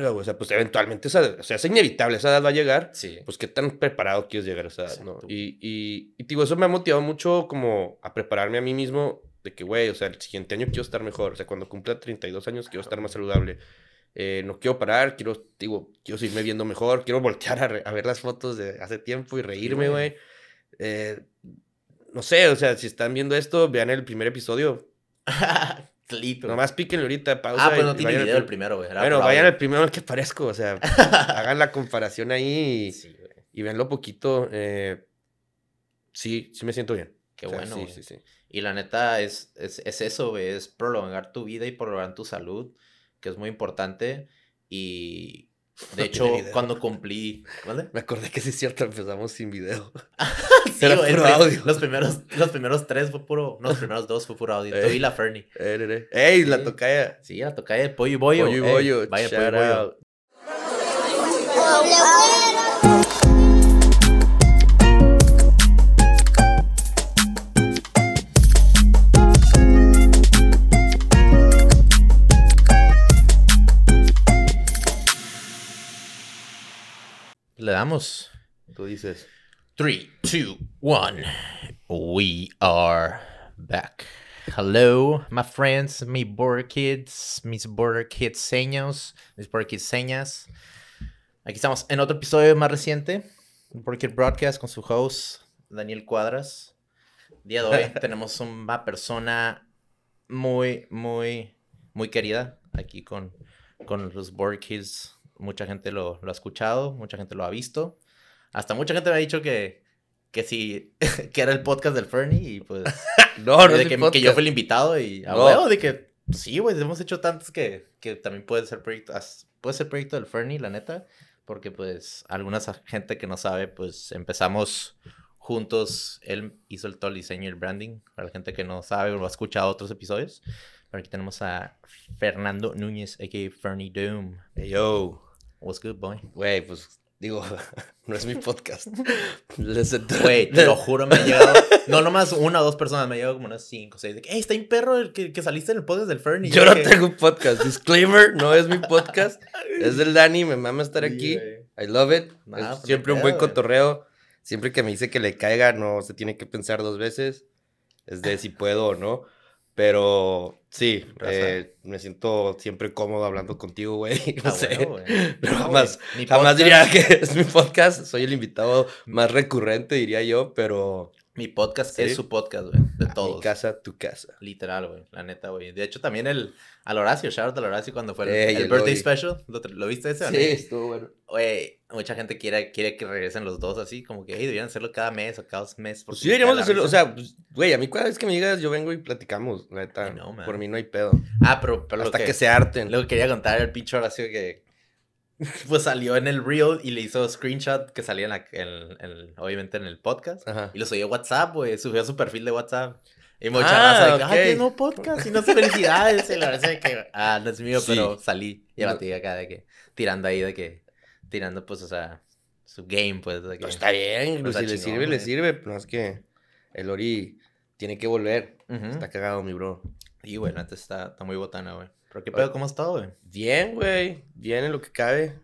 verga, güey. O sea, pues eventualmente esa, o sea, es inevitable, esa edad va a llegar. Sí. Pues qué tan preparado quieres llegar a esa edad, ¿no? Y, y, y, digo, eso me ha motivado mucho como a prepararme a mí mismo de que, güey, o sea, el siguiente año quiero estar mejor. O sea, cuando cumpla 32 años quiero estar más saludable. Eh, no quiero parar, quiero, digo, quiero seguirme viendo mejor, quiero voltear a, re- a ver las fotos de hace tiempo y reírme, güey. güey. Eh, no sé, o sea, si están viendo esto, vean el primer episodio. Güey. Nomás píquenle ahorita, pausa. Ah, pues no tiene video el prim- primero, güey. Bueno, vayan al primero al que parezco, o sea, hagan la comparación ahí y, Sí, y veanlo poquito. eh, sí, sí me siento bien. Qué O sea, bueno, sí, güey. sí, sí. Y la neta es, es, es eso, güey, es prolongar tu vida y prolongar tu salud, que es muy importante. Y de hecho, cuando cumplí. ¿Vale? Me acordé que sí es cierto, empezamos sin video. Sí, Era puro audio. Los primeros, los primeros tres fue puro. No, los primeros dos fue puro audio. Tú Ey. y la Fernie. Eh, eh, eh. ¡Ey, la tocaya! Sí, la tocaya de pollo y bollo. Pollo y ey, bollo, Vaya, pollo y bollo. out. Le damos. Tú dices. 3, 2, 1. We are back. Hello, my friends, mis border kids, mis border kids seños, mis border kids señas. Aquí estamos en otro episodio más reciente, Border Kid Broadcast con su host, Daniel Cuadras. Día de hoy tenemos una persona muy, muy, muy querida aquí con, con los Border Kids. Mucha gente lo, lo ha escuchado, mucha gente lo ha visto. Hasta mucha gente me ha dicho que, que sí, que era el podcast del Fernie y pues... No, no de que, que yo fui el invitado y a No. huevo de que sí, güey, hemos hecho tantos que, que también puede ser proyecto, puede ser proyecto del Fernie, la neta, porque pues alguna gente que no sabe, pues empezamos juntos, él hizo el todo el diseño y el branding, para la gente que no sabe o ha escuchado otros episodios, pero aquí tenemos a Fernando Núñez, a.k.a. Fernie Doom. Ey, Yo, What's good, boy? güey, pues digo, no es mi podcast. Güey, te lo juro, me han llegado. No, nomás una o dos personas, me han llegado como unas cinco, seis. De que, hey, está un perro el que, que saliste en el podcast del Fernie. Yo no dije, tengo un podcast. Disclaimer, no es mi podcast. Es del Dani, me mama estar aquí. güey. I love it. Nah, Es pues, siempre un buen cotorreo. Siempre que me dice que le caiga, no se tiene que pensar dos veces. Es de si puedo o no. Pero sí, eh, me siento siempre cómodo hablando contigo, güey. No Ah, sé. bueno. Pero jamás, jamás diría que es mi podcast. Soy el invitado más recurrente, diría yo. Pero Mi podcast Sí. es su podcast, güey. De mi todos. casa, tu casa. Literal, güey. La neta, güey. De hecho, también el. Al Horacio, shout out al Horacio cuando fue el, Ey, el el birthday special. ¿Lo, ¿Lo viste ese? o no? estuvo bueno. Güey, mucha gente quiere, quiere que regresen los dos así. Como que, hey, deberían hacerlo cada mes o cada dos meses. Pues sí, deberíamos hacerlo. O sea, pues, güey, a mí cada vez que me digas, yo vengo y platicamos. La neta, man. por mí no hay pedo. Ah, pero, pero Hasta que, que, se harten. Lo que quería contar el pinche Horacio que. Pues salió en el reel y le hizo screenshot que salía en la, en- en- obviamente en el podcast. Ajá. Y lo subió a WhatsApp, güey. Subió a su perfil de WhatsApp. Y mucha Ah, raza de que, ok. ay, tiene un podcast y no sé felicidades. Y la verdad es que, ah, no es mío, Sí. pero salí. Y No. batí acá de que, tirando ahí de que, tirando pues, o sea, su game, pues. De que, No, está bien, Pues pues, si le sirve, le sirve. Pero es que el Ori tiene que volver. Está cagado, mi bro. Y, neta está, está muy botana, güey. Pero qué pedo, ¿cómo has estado, güey? Bien, güey. Bien en lo que cabe.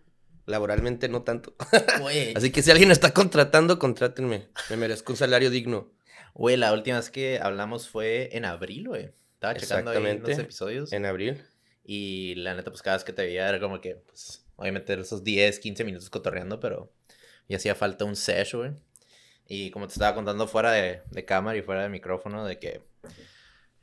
Laboralmente no tanto. Güey, Así que si alguien está contratando, contrátenme. Me merezco un salario digno. Güey, la última vez que hablamos fue en abril, güey. Estaba checando ahí los Exactamente. episodios. En abril. Y la neta, pues cada vez que te veía era como que, pues, obviamente esos 10, 15 minutos cotorreando, pero ya hacía falta un sesh, güey. Y como te estaba contando fuera de, de cámara y fuera de micrófono, de que,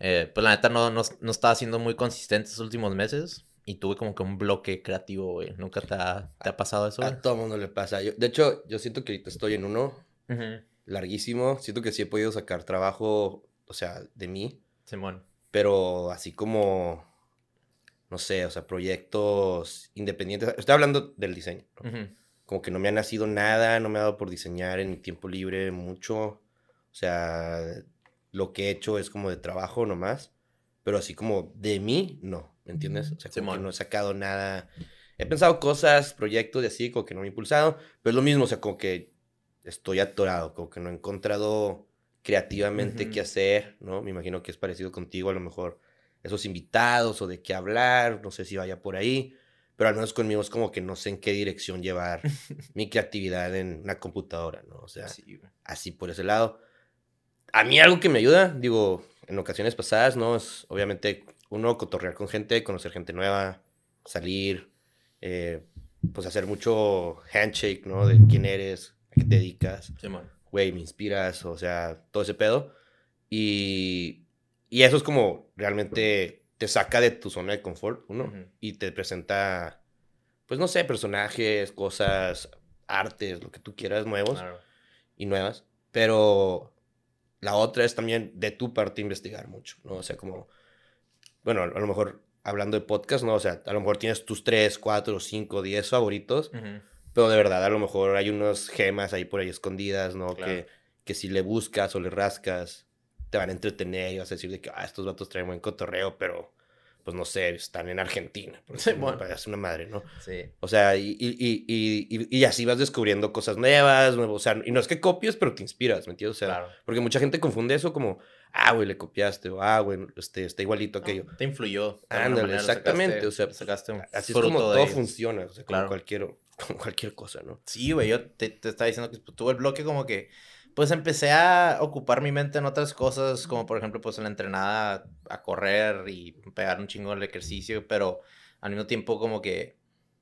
eh, pues la neta no, no, no estaba siendo muy consistente estos últimos meses. Y tuve como que un bloque creativo, güey. ¿Nunca te ha, te ha pasado eso, güey? A todo mundo le pasa. Yo, de hecho, yo siento que ahorita estoy en uno Ujú. larguísimo. Siento que sí he podido sacar trabajo, o sea, de mí. Simón. pero así como, no sé, o sea, proyectos independientes. Estoy hablando del diseño. ¿no? Ujú. Como que no me ha nacido nada, no me ha dado por diseñar en mi tiempo libre mucho. O sea, lo que he hecho es como de trabajo nomás, pero así como de mí, no, ¿me entiendes? O sea, como que no he sacado nada. He pensado cosas, proyectos y así, como que no me he impulsado, pero es lo mismo, o sea, como que estoy atorado, como que no he encontrado creativamente Ujú. qué hacer, ¿no? Me imagino que es parecido contigo, a lo mejor esos invitados o de qué hablar, no sé si vaya por ahí, pero al menos conmigo es como que no sé en qué dirección llevar mi creatividad en una computadora, ¿no? O sea, Sí, así por ese lado. A mí algo que me ayuda, digo, en ocasiones pasadas, ¿no? Es obviamente uno cotorrear con gente, conocer gente nueva, salir, eh, pues hacer mucho handshake, ¿no? De quién eres, a qué te dedicas, Simón. güey, me inspiras, o sea, todo ese pedo. Y, y eso es como realmente te saca de tu zona de confort, uno, y te presenta, pues no sé, personajes, cosas, artes, lo que tú quieras, nuevos Claro. y nuevas, pero la otra es también de tu parte investigar mucho, ¿no? O sea, como, bueno, a lo mejor hablando de podcast, ¿no? O sea, a lo mejor tienes tus 3, 4, 5, 10 favoritos, pero de verdad a lo mejor hay unas gemas ahí por ahí escondidas, ¿no? Claro. Que, que si le buscas o le rascas, te van a entretener y vas a decir de que, ah, estos vatos traen buen cotorreo, pero, pues no sé, están en Argentina. Por ejemplo, bueno. una madre, ¿no? Sí. O sea, y, y, y, y, así vas descubriendo cosas nuevas, nuevos, o sea, y no es que copies, pero te inspiras, ¿me entiendes? O sea, Claro. porque mucha gente confunde eso como, ah, güey, le copiaste, o ah, güey, este, está igualito aquello. Te influyó. Ándale, exactamente, sacaste- o sea, sacaste un Así es como todo funciona, o sea, como Claro. cualquier, como cualquier cosa, ¿no? Sí, güey, yo te, te estaba diciendo que pues, tuve el bloque como que, pues empecé a ocupar mi mente en otras cosas, como por ejemplo, pues en la entrenada a correr y pegar un chingo el ejercicio, pero al mismo tiempo como que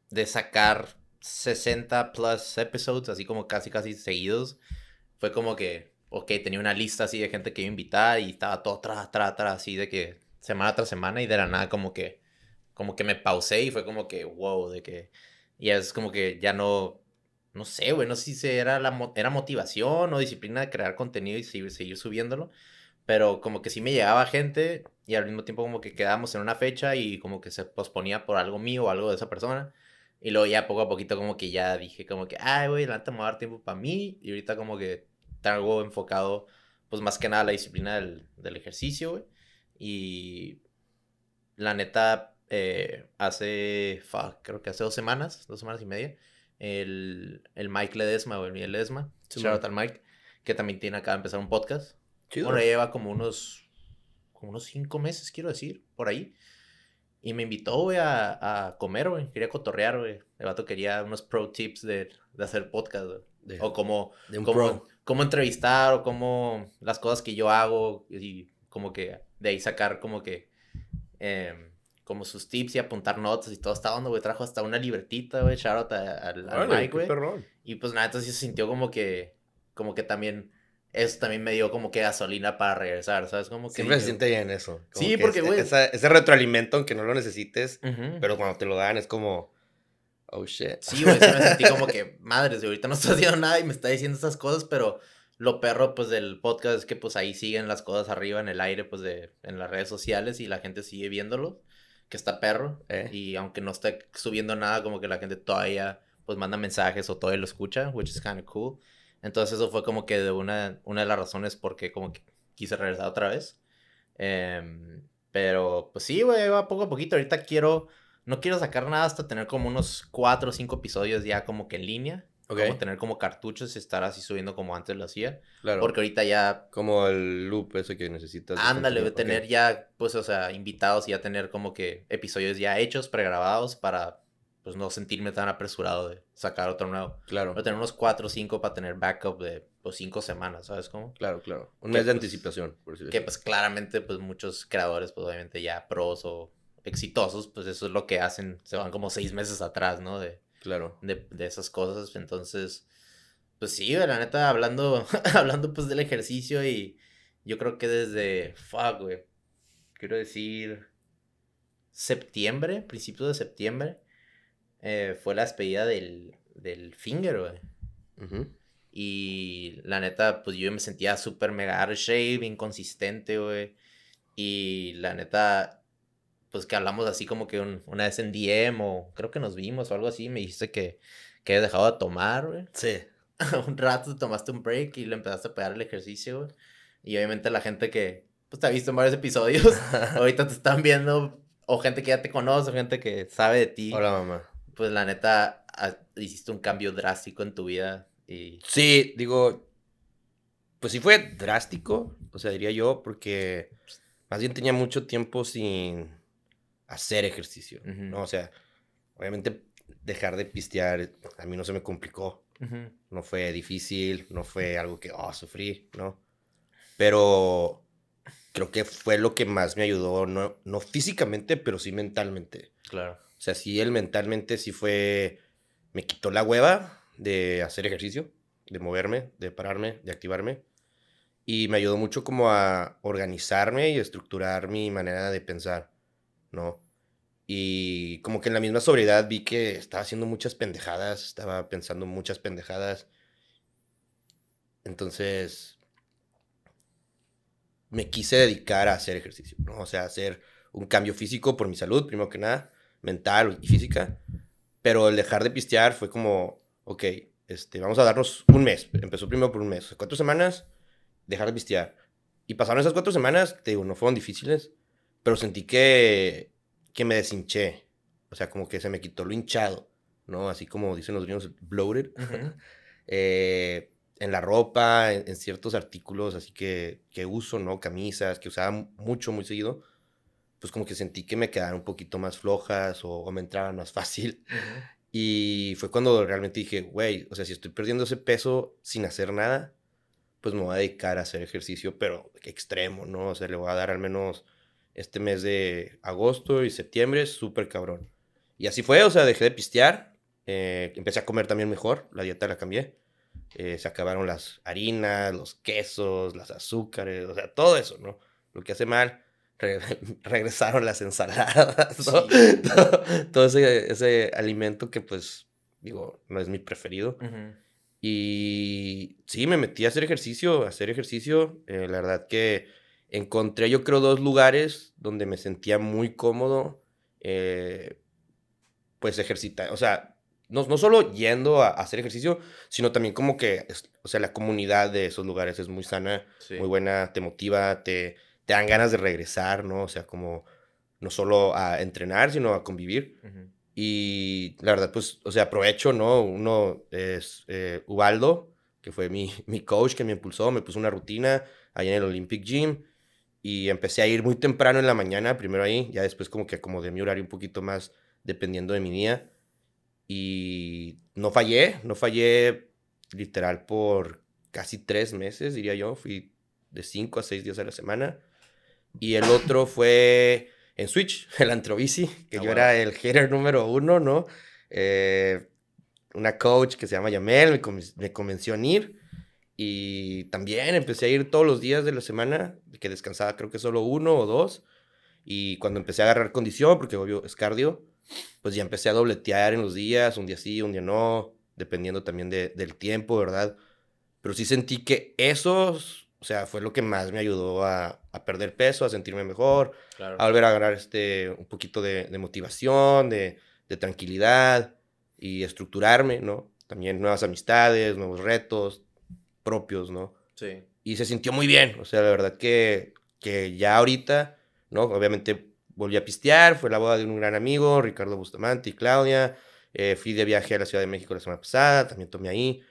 de sacar 60 plus episodes, así como casi, casi seguidos, fue como que, ok, tenía una lista así de gente que iba a invitar y estaba todo tras, tras, tras, así de que semana tras semana y de la nada como que, como que me pausé y fue como que, wow, de que, y es como que ya no, no sé, güey, no sé si era, la, era motivación o disciplina de crear contenido y seguir, seguir subiéndolo, pero como que sí me llegaba gente y al mismo tiempo como que quedábamos en una fecha y como que se posponía por algo mío o algo de esa persona. Y luego ya poco a poquito como que ya dije como que, ay, güey, la neta me voy a dar tiempo para mí y ahorita como que algo enfocado pues más que nada la disciplina del, del ejercicio, güey. Y la neta, eh, hace, fuck, creo que hace dos semanas, dos semanas y media, el, el Mike Ledesma o el Miguel Ledesma, Sí, shout out al Mike, que también tiene acá de empezar un podcast. Chido. Bueno, lleva como unos, como unos cinco meses, quiero decir, por ahí. Y me invitó, güey, a, a comer, güey. Quería cotorrear, güey. El vato quería unos pro tips de, de hacer podcast, güey. de, O cómo, de un cómo, pro. cómo entrevistar o cómo las cosas que yo hago y como que de ahí sacar como que em, como sus tips y apuntar notas y todo está dando, güey. Trajo hasta una libretita, güey. Shout al, al Órale, Mike, güey. Y pues nada, entonces sí se sintió como que, como que también, eso también me dio como que gasolina para regresar, ¿sabes? Como que Siempre se siente bien eso. como Sí, que porque, güey- ese retroalimento, aunque no lo necesites, "Ujú". pero cuando te lo dan es como, oh shit. Sí, güey, sí me sentí como que, madre, si ahorita no estoy haciendo nada y me está diciendo estas cosas, pero lo perro, pues, del podcast es que, pues, ahí siguen las cosas arriba en el aire, pues, de, en las redes sociales y la gente sigue viéndolo, que está perro. Eh. Y aunque no esté subiendo nada, como que la gente todavía, pues, manda mensajes o todavía lo escucha, which is kind of cool. Entonces, eso fue como que de una, una de las razones por qué como que quise regresar otra vez. Em, pero, pues sí, güey, va poco a poquito. Ahorita quiero, no quiero sacar nada hasta tener como unos cuatro o cinco episodios ya como que en línea. Ok. Como tener como cartuchos y estar así subiendo como antes lo hacía. Claro. Porque ahorita ya, Como el loop ese que necesitas. ándale, tener Ok. ya, pues, o sea, invitados y ya tener como que episodios ya hechos, pregrabados para, pues, no sentirme tan apresurado de sacar otro nuevo. Claro. A tener unos cuatro o cinco para tener backup de, pues, cinco semanas, ¿sabes cómo? Claro, claro. Un Que, mes de pues, anticipación, por decirlo que así. pues claramente pues muchos creadores pues obviamente ya pros o exitosos pues eso es lo que hacen se van como seis meses atrás no de, Claro. de, de esas cosas entonces pues sí la neta hablando hablando pues del ejercicio y yo creo que desde fuck güey quiero decir septiembre principios de septiembre eh, fue la despedida del del finger güey y la neta, pues yo me sentía súper mega out shape, inconsistente, güey. Y la neta, pues que hablamos así como que un- una vez en DM o creo que nos vimos o algo así. Me dijiste que, que habías dejado de tomar, güey. Sí. un rato tomaste un break y le empezaste a pegar el ejercicio, güey. Y obviamente la gente que, pues te ha visto en varios episodios, ahorita te están viendo, o gente que ya te conoce, o gente que sabe de ti. Hola, mamá. Pues la neta, ha- hiciste un cambio drástico en tu vida y... Sí, digo, pues sí fue drástico, o sea, diría yo, porque más bien tenía mucho tiempo sin hacer ejercicio. ¿no? O sea, obviamente dejar de pistear a mí no se me complicó. No fue difícil, no fue algo que, oh, sufrí, ¿no? Pero creo que fue lo que más me ayudó, no, no físicamente, pero sí mentalmente. Claro. O sea, sí, él mentalmente sí fue, me quitó la hueva de hacer ejercicio, de moverme, de pararme, de activarme. Y me ayudó mucho como a organizarme y estructurar mi manera de pensar, ¿no? Y como que en la misma sobriedad vi que estaba haciendo muchas pendejadas, estaba pensando muchas pendejadas. Entonces, me quise dedicar a hacer ejercicio, ¿no? O sea, hacer un cambio físico por mi salud, primero que nada, mental y física. Pero el dejar de pistear fue como, ok, este, vamos a darnos un mes. Empezó primero por un mes, cuatro semanas, dejar de pistear. Y pasaron esas cuatro semanas, te digo, no fueron difíciles, pero sentí que que me deshinché. O sea, como que se me quitó lo hinchado, ¿no? Así como dicen los niños, bloated. eh, en la ropa, en, ciertos artículos así que, que uso, ¿no? Camisas, que usaba mucho, muy seguido. Pues como que sentí que me quedaban un poquito más flojas o, me entraban más fácil. Y fue cuando realmente dije, güey, o sea, si estoy perdiendo ese peso sin hacer nada, pues me voy a dedicar a hacer ejercicio, pero extremo, ¿no? O sea, le voy a dar al menos este mes de agosto y septiembre, súper cabrón. Y así fue, o sea, dejé de pistear, eh, empecé a comer también mejor, la dieta la cambié. Eh, se acabaron las harinas, los quesos, las azúcares, o sea, todo eso, ¿no? Lo que hace mal, regresaron las ensaladas, todo, ese, alimento que pues, digo, no es mi preferido. Y sí, me metí a hacer ejercicio, a hacer ejercicio. Eh, la verdad que encontré yo creo dos lugares donde me sentía muy cómodo, eh, pues ejercitar, o sea, no, no solo yendo a, hacer ejercicio, sino también como que, o sea, la comunidad de esos lugares es muy sana, muy buena, te motiva, te, te dan ganas de regresar, ¿no? O sea, como no solo a entrenar, sino a convivir. Y la verdad, pues, o sea, aprovecho, ¿no? Uno es eh, Ubaldo, que fue mi, mi coach que me impulsó, me puso una rutina allá en el Olympic Gym. Y empecé a ir muy temprano en la mañana, primero ahí, ya después como que acomodé mi horario un poquito más dependiendo de mi día. Y no fallé, no fallé literal por casi tres meses, diría yo. Fui de cinco a seis días a la semana. Y el otro fue en Switch, el Antrobici, que ah, yo era el hater número uno, ¿no? Eh, una coach que se llama Yamel me, me convenció en ir. Y también empecé a ir todos los días de la semana, que descansaba creo que solo uno o dos. Y cuando empecé a agarrar condición, porque obvio es cardio, pues ya empecé a dobletear en los días, un día sí, un día no, dependiendo también de, del tiempo, ¿verdad? Pero sí sentí que eso, o sea, fue lo que más me ayudó a, a perder peso, a sentirme mejor, a volver a agarrar este, un poquito de, de motivación, de, de tranquilidad y estructurarme, ¿no? También nuevas amistades, nuevos retos, propios, ¿no? Sí. Y se sintió muy bien, o sea, la verdad que, que ya ahorita, ¿no? Obviamente volví a pistear, fue la boda de un gran amigo, Ricardo Bustamante y Claudia, eh, fui de viaje a la Ciudad de México la semana pasada, también tomé ahí,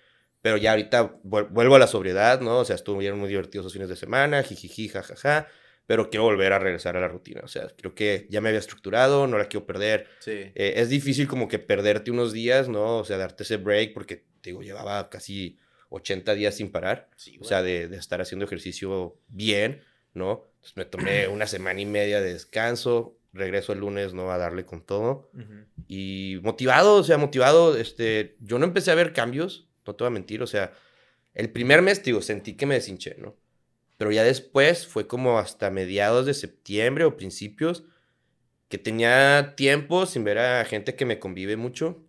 pero ya ahorita vuelvo a la sobriedad, ¿no? O sea, estuvieron muy divertidos los fines de semana, jijiji, jajaja, pero quiero volver a regresar a la rutina, o sea, creo que ya me había estructurado, no la quiero perder. Sí. Eh, es difícil como que perderte unos días, ¿no? O sea, darte ese break, porque, te digo, llevaba casi 80 días sin parar, o sea, de, de, estar haciendo ejercicio bien, ¿no? Entonces me tomé una semana y media de descanso, regreso el lunes, ¿no? A darle con todo. Y motivado, o sea, motivado, este, yo no empecé a ver cambios, no te voy a mentir, o sea, el primer mes, digo, sentí que me deshinché, ¿no? Pero ya después fue como hasta mediados de septiembre o principios que tenía tiempo sin ver a gente que me convive mucho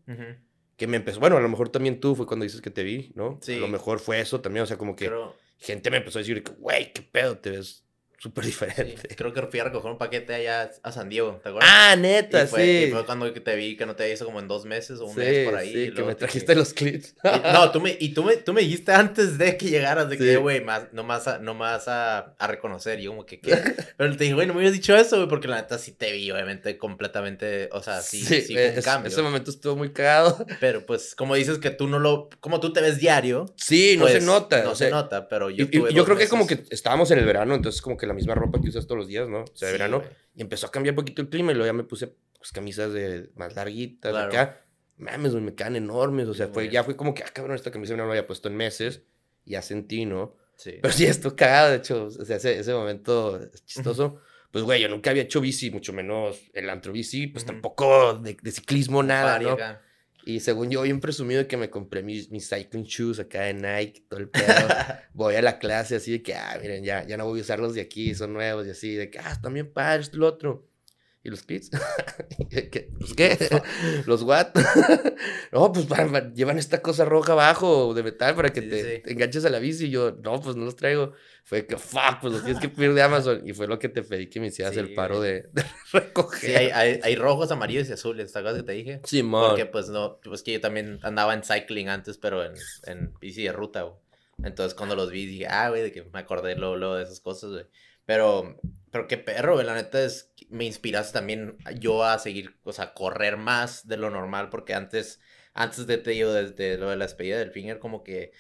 que me empezó, bueno, a lo mejor también tú fue cuando dices que te vi, ¿no? Sí. A lo mejor fue eso también, o sea, como que gente me empezó a decir, güey, qué pedo, te ves súper diferente. creo que fui a recoger un paquete allá a San Diego, ¿te acuerdas? Ah, neta, fue, sí. Y fue cuando te vi que no te hizo como en dos meses o un mes por ahí. Sí, que me trajiste los clips. no, tú me, y tú me, tú me dijiste antes de que llegaras, de que, güey, más, no más, a, no más a, a, reconocer. Y yo como que, ¿qué? Pero te dije, güey, no me habías dicho eso, güey, porque la neta sí te vi, obviamente, completamente, o sea, sí, sí, sí fue un cambio. Ese momento estuvo muy cagado. Pero, pues, como dices que tú no lo, como tú te ves diario. Sí, no se pues, nota. No se nota, pero yo y, Yo creo que como que estábamos en el verano, entonces como que la misma ropa que usas todos los días, ¿no? O sea, de verano. Y empezó a cambiar un poquito el clima y luego ya me puse pues, camisas de más larguitas, Claro. acá. Mames, güey, me quedan enormes. O sea, Sí, fue, ya fue como que, ah, cabrón, esta camisa no la había puesto en meses. Ya sentí, ¿no? Sí. Pero sí, esto cagado, de hecho. O sea, ese, ese momento es chistoso. Pues, güey, yo nunca había hecho bici, mucho menos el antro bici, pues tampoco de, de ciclismo, nada, ¿no? acá. Y según yo, bien presumido que me compré mis, mis cycling shoes acá de Nike, todo el pedo. voy a la clase así de que, ah, miren, ya, ya no voy a usarlos de aquí, son nuevos y así, de que, ah, están bien padres, lo otro. ¿Y los clips? ¿Qué? ¿Los qué? ¿Los what? no, pues pa- pa- llevan esta cosa roja abajo de metal para que Sí, te, sí. te enganches a la bici. Y yo, no, pues no los traigo. Fue que, fuck, pues los tienes que pedir de Amazon. Y fue lo que te pedí que me hicieras Sí, el paro de, de recoger. Sí, hay, hay, hay rojos, amarillos y azules, ¿te acuerdas que te dije? Simón. Porque pues no, pues que yo también andaba en cycling antes, pero en, en bici de ruta, güey. Entonces cuando los vi dije, ah, güey, de que me acordé luego, luego de esas cosas, güey. Pero, pero qué perro, la neta es, me inspiraste también yo a seguir, o sea, correr más de lo normal, porque antes, antes de, te digo, desde lo de la despedida del finger, como que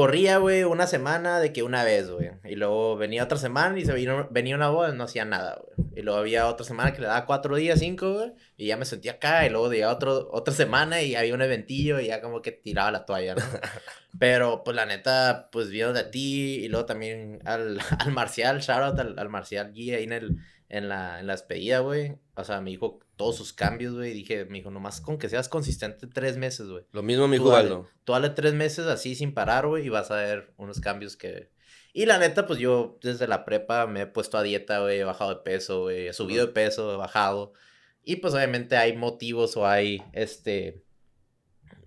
corría, güey, una semana de que una vez, güey. Y luego venía otra semana y se vino, venía una boda y no hacía nada, güey. Y luego había otra semana que le daba cuatro días, cinco, güey. Y ya me sentía acá. Y luego llegaba otro, otra semana y había un eventillo y ya como que tiraba la toalla, ¿no? Pero, pues, la neta, pues, viendo de ti y luego también al, al Marcial, shout out al, al Marcial Guía ahí en, el, en, la, en la despedida, güey. O sea, me dijo todos sus cambios, güey. Dije, me dijo, nomás con que seas consistente tres meses, güey. Lo mismo me dijo Aldo. tú dale tres meses así sin parar, güey, y vas a ver unos cambios que... Y la neta, pues yo desde la prepa me he puesto a dieta, güey, he bajado de peso, güey, he subido de peso, he bajado. Y pues obviamente hay motivos o hay, este...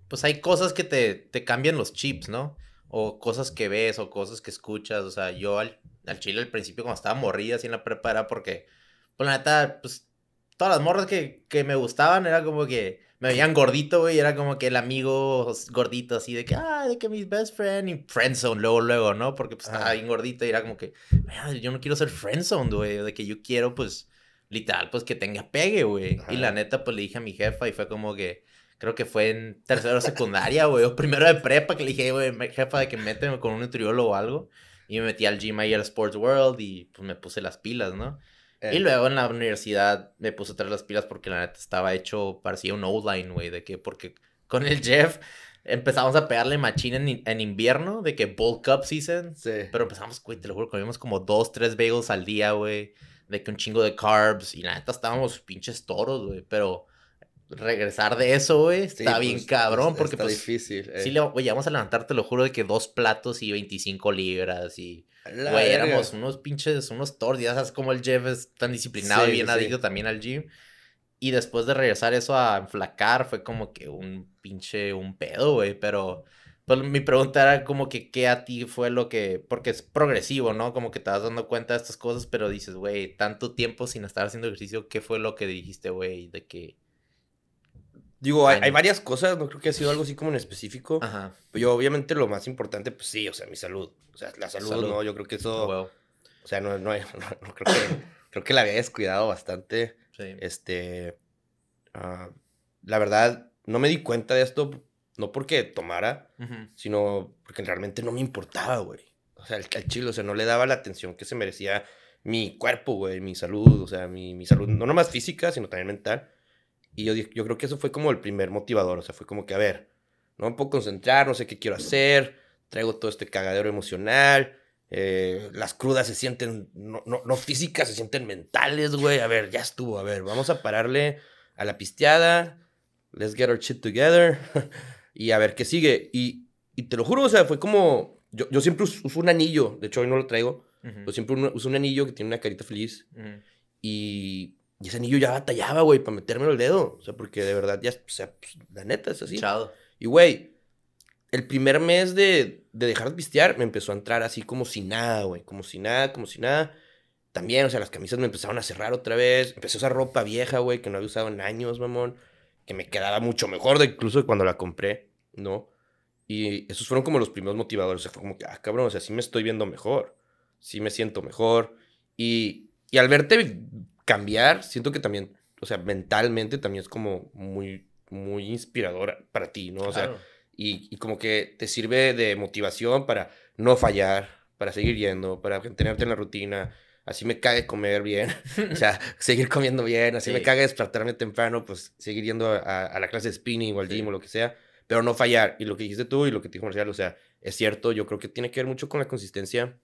Pues hay cosas que te, te cambian los chips, ¿no? O cosas que ves o cosas que escuchas. O sea, yo al, al chile al principio cuando estaba morrida así en la prepa era porque, pues la neta, pues todas las morras que, que me gustaban era como que me veían gordito, güey, era como que el amigo gordito así de que, ah, de que mi best friend y friendzone luego, luego, ¿no? Porque pues estaba bien gordito y era como que, "Mira, yo no quiero ser friendzone, güey, de que yo quiero pues literal pues que tenga pegue, güey. Y la neta pues le dije a mi jefa y fue como que, creo que fue en tercero de secundaria, güey, o primero de prepa que le dije, güey, jefa, de que méteme con un nutriólogo o algo. Y me metí al gym ahí al Sports World y pues me puse las pilas, ¿no? Eh, Y luego en la universidad me puse a traer las pilas porque la neta estaba hecho, parecía un O-line, güey, de que porque con el Jeff empezamos a pegarle machín en, en invierno, de que bulk up season, Sí. pero empezamos, güey, te lo juro, comíamos como dos, tres bagels al día, güey, de que un chingo de carbs y la neta estábamos pinches toros, güey, pero regresar de eso, güey, Sí, está bien pues, cabrón porque está pues... difícil. eh. Sí, le, güey, llegamos a levantar, te lo juro, de que dos platos y 25 libras y... La Güey, verga. éramos unos pinches, unos torts, ya sabes cómo el Jeff es tan disciplinado Sí, y bien sí. adicto también al gym. Y después de regresar eso a enflacar, fue como que un pinche, un pedo, güey, pero... Pues mi pregunta era como que qué a ti fue lo que, porque es progresivo, ¿no? Como que te vas dando cuenta de estas cosas, pero dices, güey, tanto tiempo sin estar haciendo ejercicio, ¿qué fue lo que dijiste, güey? De que, Digo, hay, varias cosas, no creo que ha sido algo así como en específico. ajá, Pero yo, obviamente, lo más importante, pues sí, o sea, mi salud. O sea, la salud, Salud. ¿no? Yo creo que eso. O sea, no, no, hay- no- no creo que. creo que la había descuidado bastante. sí. Este. ah, la verdad, no me di cuenta de esto, no porque tomara, sino porque realmente no me importaba, güey. O sea, al, chile, o sea, no le daba la atención que se merecía mi cuerpo, güey, mi salud, o sea, mi, mi salud, no nomás física, sino también mental. Y yo, yo creo que eso fue como el primer motivador, o sea, fue como que, a ver, no me puedo concentrar, no sé qué quiero hacer, traigo todo este cagadero emocional, eh, las crudas se sienten, no, no, no físicas, se sienten mentales, güey, a ver, ya estuvo, a ver, vamos a pararle a la pisteada, let's get our shit together, y a ver qué sigue. Y, y te lo juro, o sea, fue como, yo, yo siempre us- uso un anillo, de hecho hoy no lo traigo, ujú, yo siempre uso un anillo que tiene una carita feliz, ujú. y, y ese anillo ya batallaba, güey, para metérmelo el dedo, o sea, porque de verdad ya, o sea, pues, la neta es así. Chado. Y, güey, el primer mes de, de dejar de pistear me empezó a entrar así como si nada, güey. Como si nada, como si nada. También, o sea, las camisas me empezaron a cerrar otra vez. Empecé a usar ropa vieja, güey, que no había usado en años, mamón. Que me quedaba mucho mejor de incluso cuando la compré, ¿no? Y esos fueron como los primeros motivadores. O sea, fue como que, ah, cabrón, o sea, sí me estoy viendo mejor. Sí me siento mejor. Y, y al verte cambiar, siento que también, o sea, mentalmente también es como muy, muy inspiradora para ti, ¿no? O sea, Claro. y, y como que te sirve de motivación para no fallar, para seguir yendo, para mantenerte en la rutina, así me cague comer bien, o sea, seguir comiendo bien, así me Sí. cague despertarme temprano, pues seguir yendo a, a la clase de spinning o al Sí. gym o lo que sea, pero no fallar. Y lo que dijiste tú y lo que te dijo Marcial, o sea, es cierto, yo creo que tiene que ver mucho con la consistencia,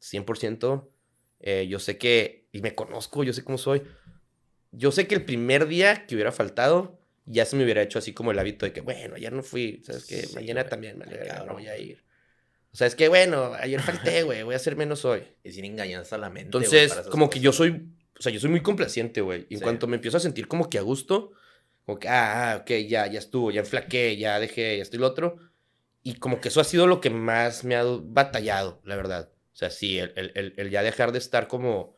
100%. Eh, yo sé que, y me conozco, yo sé cómo soy. Yo sé que el primer día que hubiera faltado, ya se me hubiera hecho así como el hábito de que, bueno, ayer no fui, ¿sabes qué? Sí, Mañana güey. también, verga, no voy a ir. O sea, es que, bueno, ayer falté, güey, voy a hacer menos hoy. Y sin engañarse a la mente. güey, Entonces, esas como que cosas, yo güey. soy, o sea, yo soy muy complaciente, güey. Y en Sí. cuanto me empiezo a sentir como que a gusto, como que, ah, ah, ok, ya, ya estuvo, ya enflaqué, ya dejé, ya estoy lo otro. Y como que eso ha sido lo que más me ha batallado, la verdad. O sea, sí, el, el, el, el ya dejar de estar como,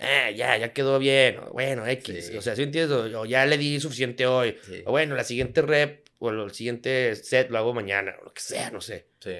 ah, ya, ya quedó bien, o bueno, X. Sí. O sea, ¿sí entiendes? O, o ya le di suficiente hoy. Sí, O bueno, la siguiente rep o el siguiente set lo hago mañana, o lo que sea, no sé. sí.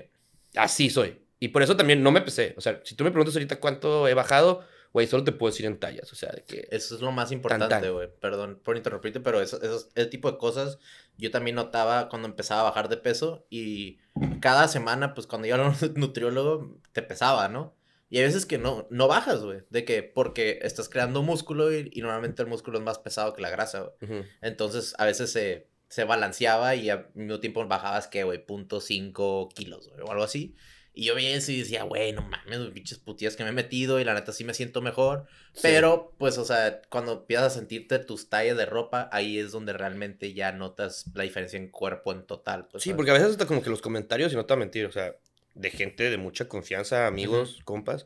Así soy. Y por eso también no me pesé. O sea, si tú me preguntas ahorita cuánto he bajado, güey, solo te puedo decir en tallas. O sea, de que. Eso es lo más tan. importante, güey. Perdón por interrumpirte, pero eso, eso, ese tipo de cosas yo también notaba cuando empezaba a bajar de peso y cada semana, pues cuando iba al nutriólogo, te pesaba, ¿no? Y hay veces que no, no bajas, güey. De que porque estás creando músculo y, y normalmente el músculo es más pesado que la grasa, güey. Entonces a veces se, se balanceaba y al mismo tiempo bajabas, ¿qué, güey? Punto cinco kilos, güey, o algo así. Y yo veía eso y decía, güey, no mames, pinches putillas que me he metido y la neta sí me siento mejor. Sí. Pero, pues, o sea, cuando empiezas a sentirte tus tallas de ropa, ahí es donde realmente ya notas la diferencia en cuerpo en total. Pues, Sí, ¿sabes? porque a veces hasta como que los comentarios, y no te voy a mentir, o sea, de gente de mucha confianza, amigos, compas,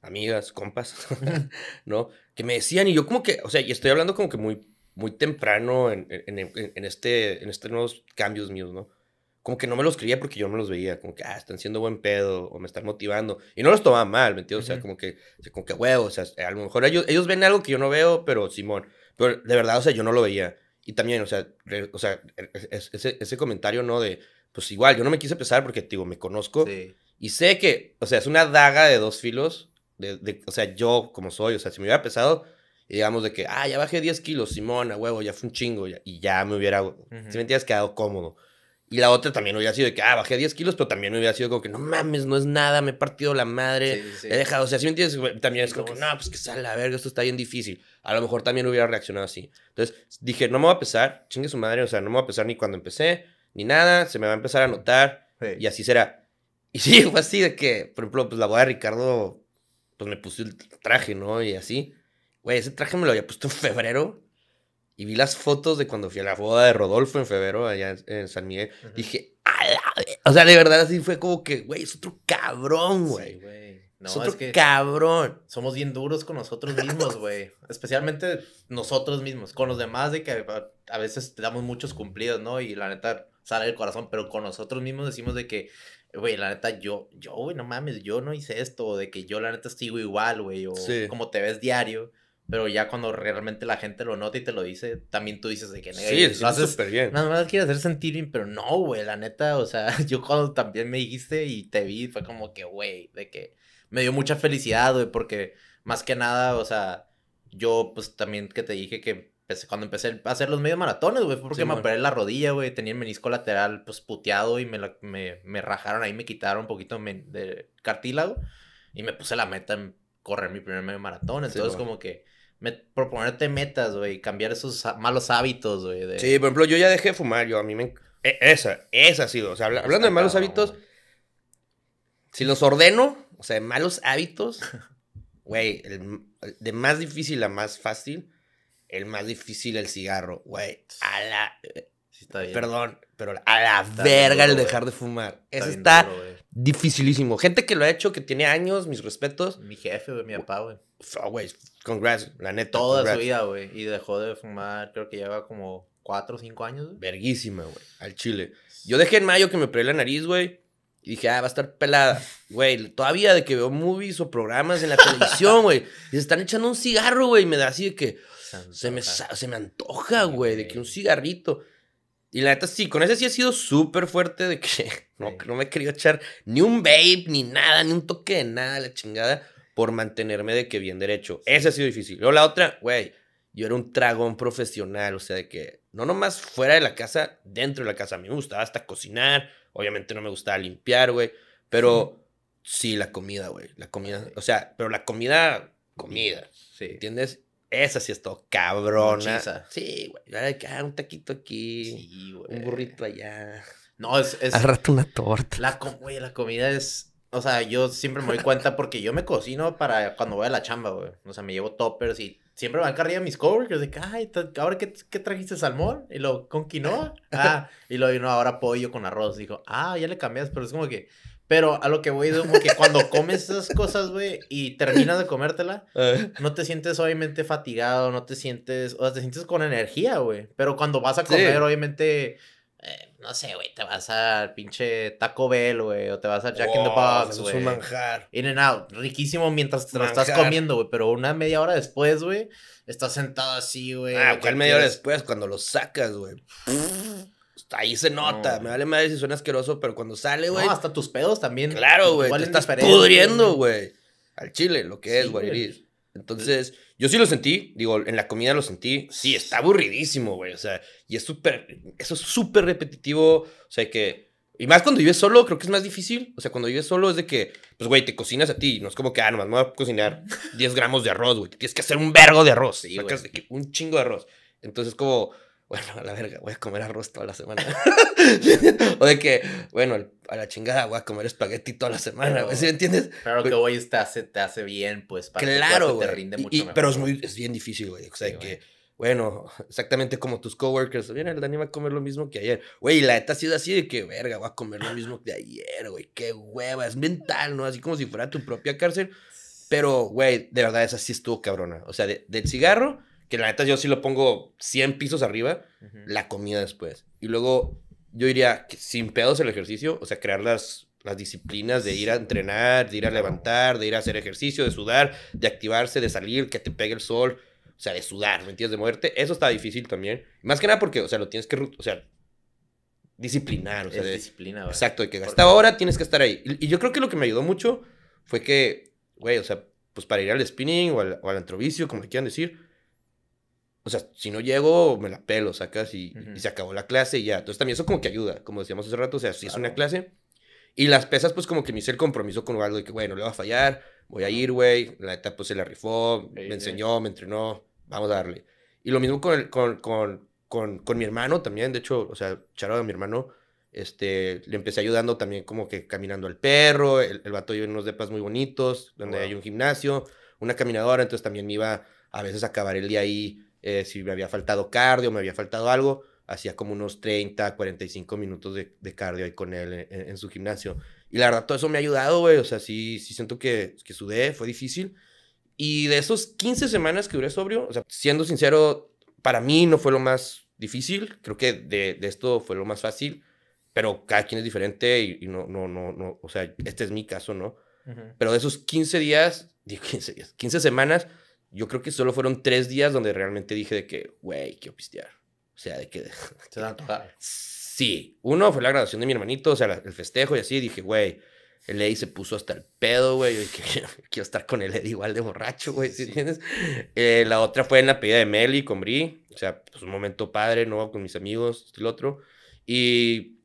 amigas, compas, ¿no? Que me decían, y yo como que, o sea, y estoy hablando como que muy, muy temprano en, en, en- en este, en estos nuevos cambios míos, ¿no? Como que no me los creía porque yo no me los veía, como que, ah, están siendo buen pedo, o me están motivando, y no los tomaba mal, ¿me entiendes? O sea, como que, como que huevo, o sea, a lo mejor ellos, ellos ven algo que yo no veo, pero Simón, pero de verdad, o sea, yo no lo veía. Y también, o sea, re- o sea es- es- ese, ese comentario, ¿no? De, pues igual, yo no me quise pesar porque, digo, me conozco. Sí, Y sé que, o sea, es una daga de dos filos. De, de- o sea, yo como soy, o sea, si me hubiera pesado, y digamos de que, ah, ya bajé 10 kilos, Simón, a huevo, ya fue un chingo, ya- y ya me hubiera, si me entiendes, quedado cómodo. Y la otra también hubiera sido de que, ah, bajé 10 kilos, pero también hubiera sido como que, no mames, no es nada, me he partido la madre. sí, sí, sí. He dejado, o sea, si me entiendes, también es Sí, como que, no, pues que sale la verga, esto está bien difícil. A lo mejor también hubiera reaccionado así. Entonces dije, no me voy a pesar, chingue su madre, o sea, no me voy a pesar ni cuando empecé, ni nada, se me va a empezar a notar. Sí. Y así será. Y sí, fue así de que, por ejemplo, pues la boda de Ricardo, pues me puse el traje, ¿no? Y así. Güey, ese traje me lo había puesto en febrero. Y vi las fotos de cuando fui a la boda de Rodolfo en febrero, allá en, en San Miguel. Dije, "A la ve-". O sea, de verdad así fue como que, güey, es otro cabrón, güey. Sí. No, es otro es que cabrón. somos bien duros con nosotros mismos, güey. Especialmente nosotros mismos. Con los demás, de que a- veces te damos muchos cumplidos, ¿no? Y la neta sale del corazón, pero con nosotros mismos decimos de que, güey, la neta, yo, yo, güey, no mames, yo no hice esto, o de que yo, la neta, sigo igual, güey, o Sí. como te ves diario. Pero ya cuando realmente la gente lo nota y te lo dice, también tú dices de que Sí, "Güey, se lo haces súper bien. Nada más quieres hacer sentir bien, pero no, güey, la neta, o sea, yo cuando también me dijiste y te vi, fue como que, güey, de que me dio mucha felicidad, güey, porque más que nada, o sea, yo pues también que te dije que empecé- cuando empecé a hacer los medios maratones, güey, fue porque me Simón. operé la rodilla, güey, tenía el menisco lateral pues puteado y me, la- me, me rajaron ahí, me quitaron un poquito de cartílago y me puse la meta en correr mi primer medio maratón, entonces Simón. como que me, proponerte metas, güey, cambiar esos malos hábitos, güey, de... Sí, por ejemplo, yo ya dejé de fumar, yo a mí me... e- Esa, esa ha sido. O sea, habla- hablando de malos hábitos, si los ordeno, o sea, de malos hábitos, güey, el- de más difícil a más fácil, el más difícil el cigarro, güey. A la... Sí, está bien. Perdón, pero a la Está verga el dejar de fumar. Eso está duro, dificilísimo. Gente que lo ha hecho, que tiene años, mis respetos. Mi jefe, güey, mi papá, güey. Oh, güey, congrats, la neta. Toda congrats. su vida, güey. Y dejó de fumar, creo que lleva como cuatro o cinco años, güey. Verguísima, güey, al chile. Yo dejé en mayo que me operé la nariz, güey. Y dije, ah, va a estar pelada. Güey, todavía de que veo movies o programas en la televisión, güey. Y se están echando un cigarro, güey. Y me da así de que se me, se me antoja, güey, de que un cigarrito. Y la neta, sí, con ese sí ha sido súper fuerte de que no, Sí. no me he querido echar ni un vape, ni nada, ni un toque de nada, la chingada, por mantenerme de que bien derecho. Ese ha sido difícil. Luego la otra, güey, yo era un tragón profesional, o sea, de que no nomás fuera de la casa, dentro de la casa. A mí me gustaba hasta cocinar, obviamente no me gustaba limpiar, güey, pero sí, la comida, güey, la comida, Sí. o sea, pero la comida comida. Sí. ¿Entiendes? Esa sí es todo cabrona. Mochiza. Sí, güey. Ah, un taquito aquí, Sí, güey. un burrito allá. No, es, es Al rato una torta. la, com- güey, la comida es, o sea, yo siempre me doy cuenta porque yo me cocino para cuando voy a la chamba, güey. O sea, me llevo toppers y siempre van arriba mis coworkers de que, ay, ahora qué, qué trajiste salmón y lo con quinoa. Ah, y luego no, ahora pollo con arroz. Dijo, ah, ya le cambias, pero es como que, pero a lo que voy es como que cuando comes esas cosas, güey, y terminas de comértela, Eh, no te sientes obviamente fatigado, no te sientes, o sea, te sientes con energía, güey. Pero cuando vas a Sí. comer, obviamente, eh, no sé, güey, te vas al pinche Taco Bell, güey, o te vas a Jack in the oh, Box, güey. Es un manjar. In and out, riquísimo mientras te lo estás comiendo, güey, pero una media hora después, güey, estás sentado así, güey. Ah, ¿cuál media hora después? Cuando lo sacas, güey. Ahí se nota. No. Me vale madre si suena asqueroso, pero cuando sale, güey. No, hasta tus pedos también. Claro, güey. Te estás pudriendo, güey. Al chile, lo que Sí, es, güey. Entonces, yo sí lo sentí. Digo, en la comida lo sentí. Sí, está aburridísimo, güey. O sea, y es súper. Eso es súper repetitivo. O sea, que. Y más cuando vives solo, creo que es más difícil. O sea, cuando vives solo es de que, pues, güey, te cocinas a ti. No es como que, ah, nomás me voy a cocinar 10 gramos de arroz, güey. Tienes que hacer un vergo de arroz. Sí, Sacas güey. de que un chingo de arroz. Entonces, como, bueno, a la verga, voy a comer arroz toda la semana. o de que, bueno, a la chingada voy a comer espagueti toda la semana, güey. ¿Sí me entiendes? Güey. que voy te hace, te hace bien, pues, para que Claro, güey. te rinde mucho y- mejor. pero es, muy, es bien difícil, güey. O sea, Sí, que, bueno, exactamente como tus coworkers. Viene el Dani va a comer lo mismo que ayer. Güey, la neta ha sido así de que, verga, voy a comer lo mismo que ayer, güey. Qué hueva. Es mental, ¿no? Así como si fuera tu propia cárcel. Pero, güey, de verdad, esa sí estuvo cabrona. O sea, de- del cigarro, que la neta yo sí lo pongo 100 pisos arriba, la comida después. Y luego, yo diría que sin pedos el ejercicio, o sea, crear las, las disciplinas de ir a entrenar, de ir a levantar, de ir a hacer ejercicio, de sudar, de activarse, de salir, que te pegue el sol, o sea, de sudar, ¿me entiendes? De moverte. Eso está difícil también. Más que nada porque, o sea, lo tienes que, o sea, disciplinar, o sea, es de, disciplina. Exacto, de que a Porque- esta hora tienes que estar ahí. Y, y yo creo que lo que me ayudó mucho fue que, güey, o sea, pues para ir al spinning o al, o al antrovicio, como le quieran decir, o sea, si no llego, me la pelo, sacas y, Ujú. y se acabó la clase y ya. Entonces también eso como que ayuda, como decíamos hace rato, o sea, si es una Claro. clase. Y las pesas, pues como que me hice el compromiso con algo de que, güey, no le va a fallar, voy a ir, güey. La neta, pues se la rifó, Sí, me sí. enseñó, me entrenó, vamos a darle. Y lo mismo con, el, con, con, con, con mi hermano también, de hecho, o sea, charo a mi hermano, este, le empecé ayudando también como que caminando al perro, el, el vato vive en unos depas muy bonitos, donde Wow. hay un gimnasio, una caminadora, entonces también me iba a veces a acabar el día ahí, eh, si me había faltado cardio, me había faltado algo, hacía como unos 30, 45 minutos de, de cardio ahí con él en, en su gimnasio. Y la verdad, todo eso me ha ayudado, güey, o sea, sí, sí siento que, que sudé, fue difícil. Y de esos 15 semanas que duré sobrio, o sea, siendo sincero, para mí no fue lo más difícil, creo que de, de esto fue lo más fácil, pero cada quien es diferente y, y no, no, no, no, o sea, este es mi caso, ¿no? Ujú. Pero de esos 15 días, digo 15 días, 15 semanas, yo creo que solo fueron 3 días donde realmente dije de que, güey, quiero pistear. O sea, de que... Se dan toda- Sí, uno fue la graduación de mi hermanito, o sea, la- el festejo y así, dije, güey, el Eddie se puso hasta el pedo, güey, yo dije, quiero estar con el Eddie igual de borracho, güey, ¿sí entiendes? Eh, la otra fue en la pedida de Meli con Bri, o sea, pues un momento padre, ¿no? Con mis amigos, lo otro. Y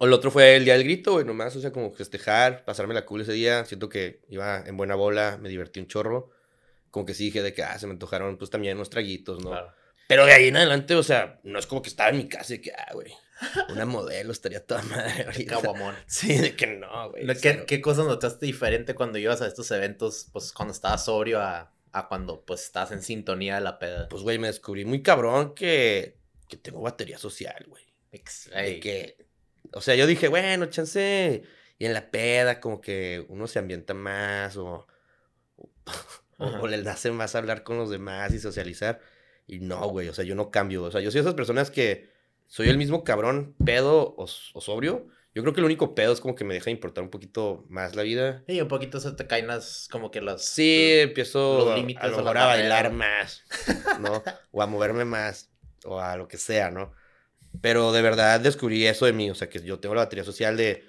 el otro fue el día del grito, güey, nomás, o sea, como festejar, pasarme la cool ese día, siento que iba en buena bola, me divertí un chorro, como que sí dije de que, ah, se me antojaron, pues también unos traguitos, ¿no? Claro. Pero de ahí en adelante, o sea, no es como que estaba en mi casa y que, ah, güey, una modelo estaría toda madre ahorita. Caguamón. Sí, de que no, güey. ¿Qué, cero. ¿Qué cosas notaste diferente cuando ibas a estos eventos, pues cuando estabas sobrio a, a cuando pues estás en sintonía de la peda? Pues, güey, me descubrí muy cabrón que, que tengo batería social, güey. De que, o sea, yo dije, bueno, chance, y en la peda como que uno se ambienta más o, o, o le nace más hablar con los demás y socializar. Y no, güey, o sea, yo no cambio. O sea, yo soy esas personas que soy el mismo cabrón, pedo o, o sobrio. Yo creo que el único pedo es como que me deja importar un poquito más la vida. Y un poquito se te caen las, como que las... Sí, empiezo los a- límites a, lo mejor a bailar más, ¿no? o a moverme más, o a lo que sea, ¿no? Pero de verdad descubrí eso de mí, o sea, que yo tengo la batería social de,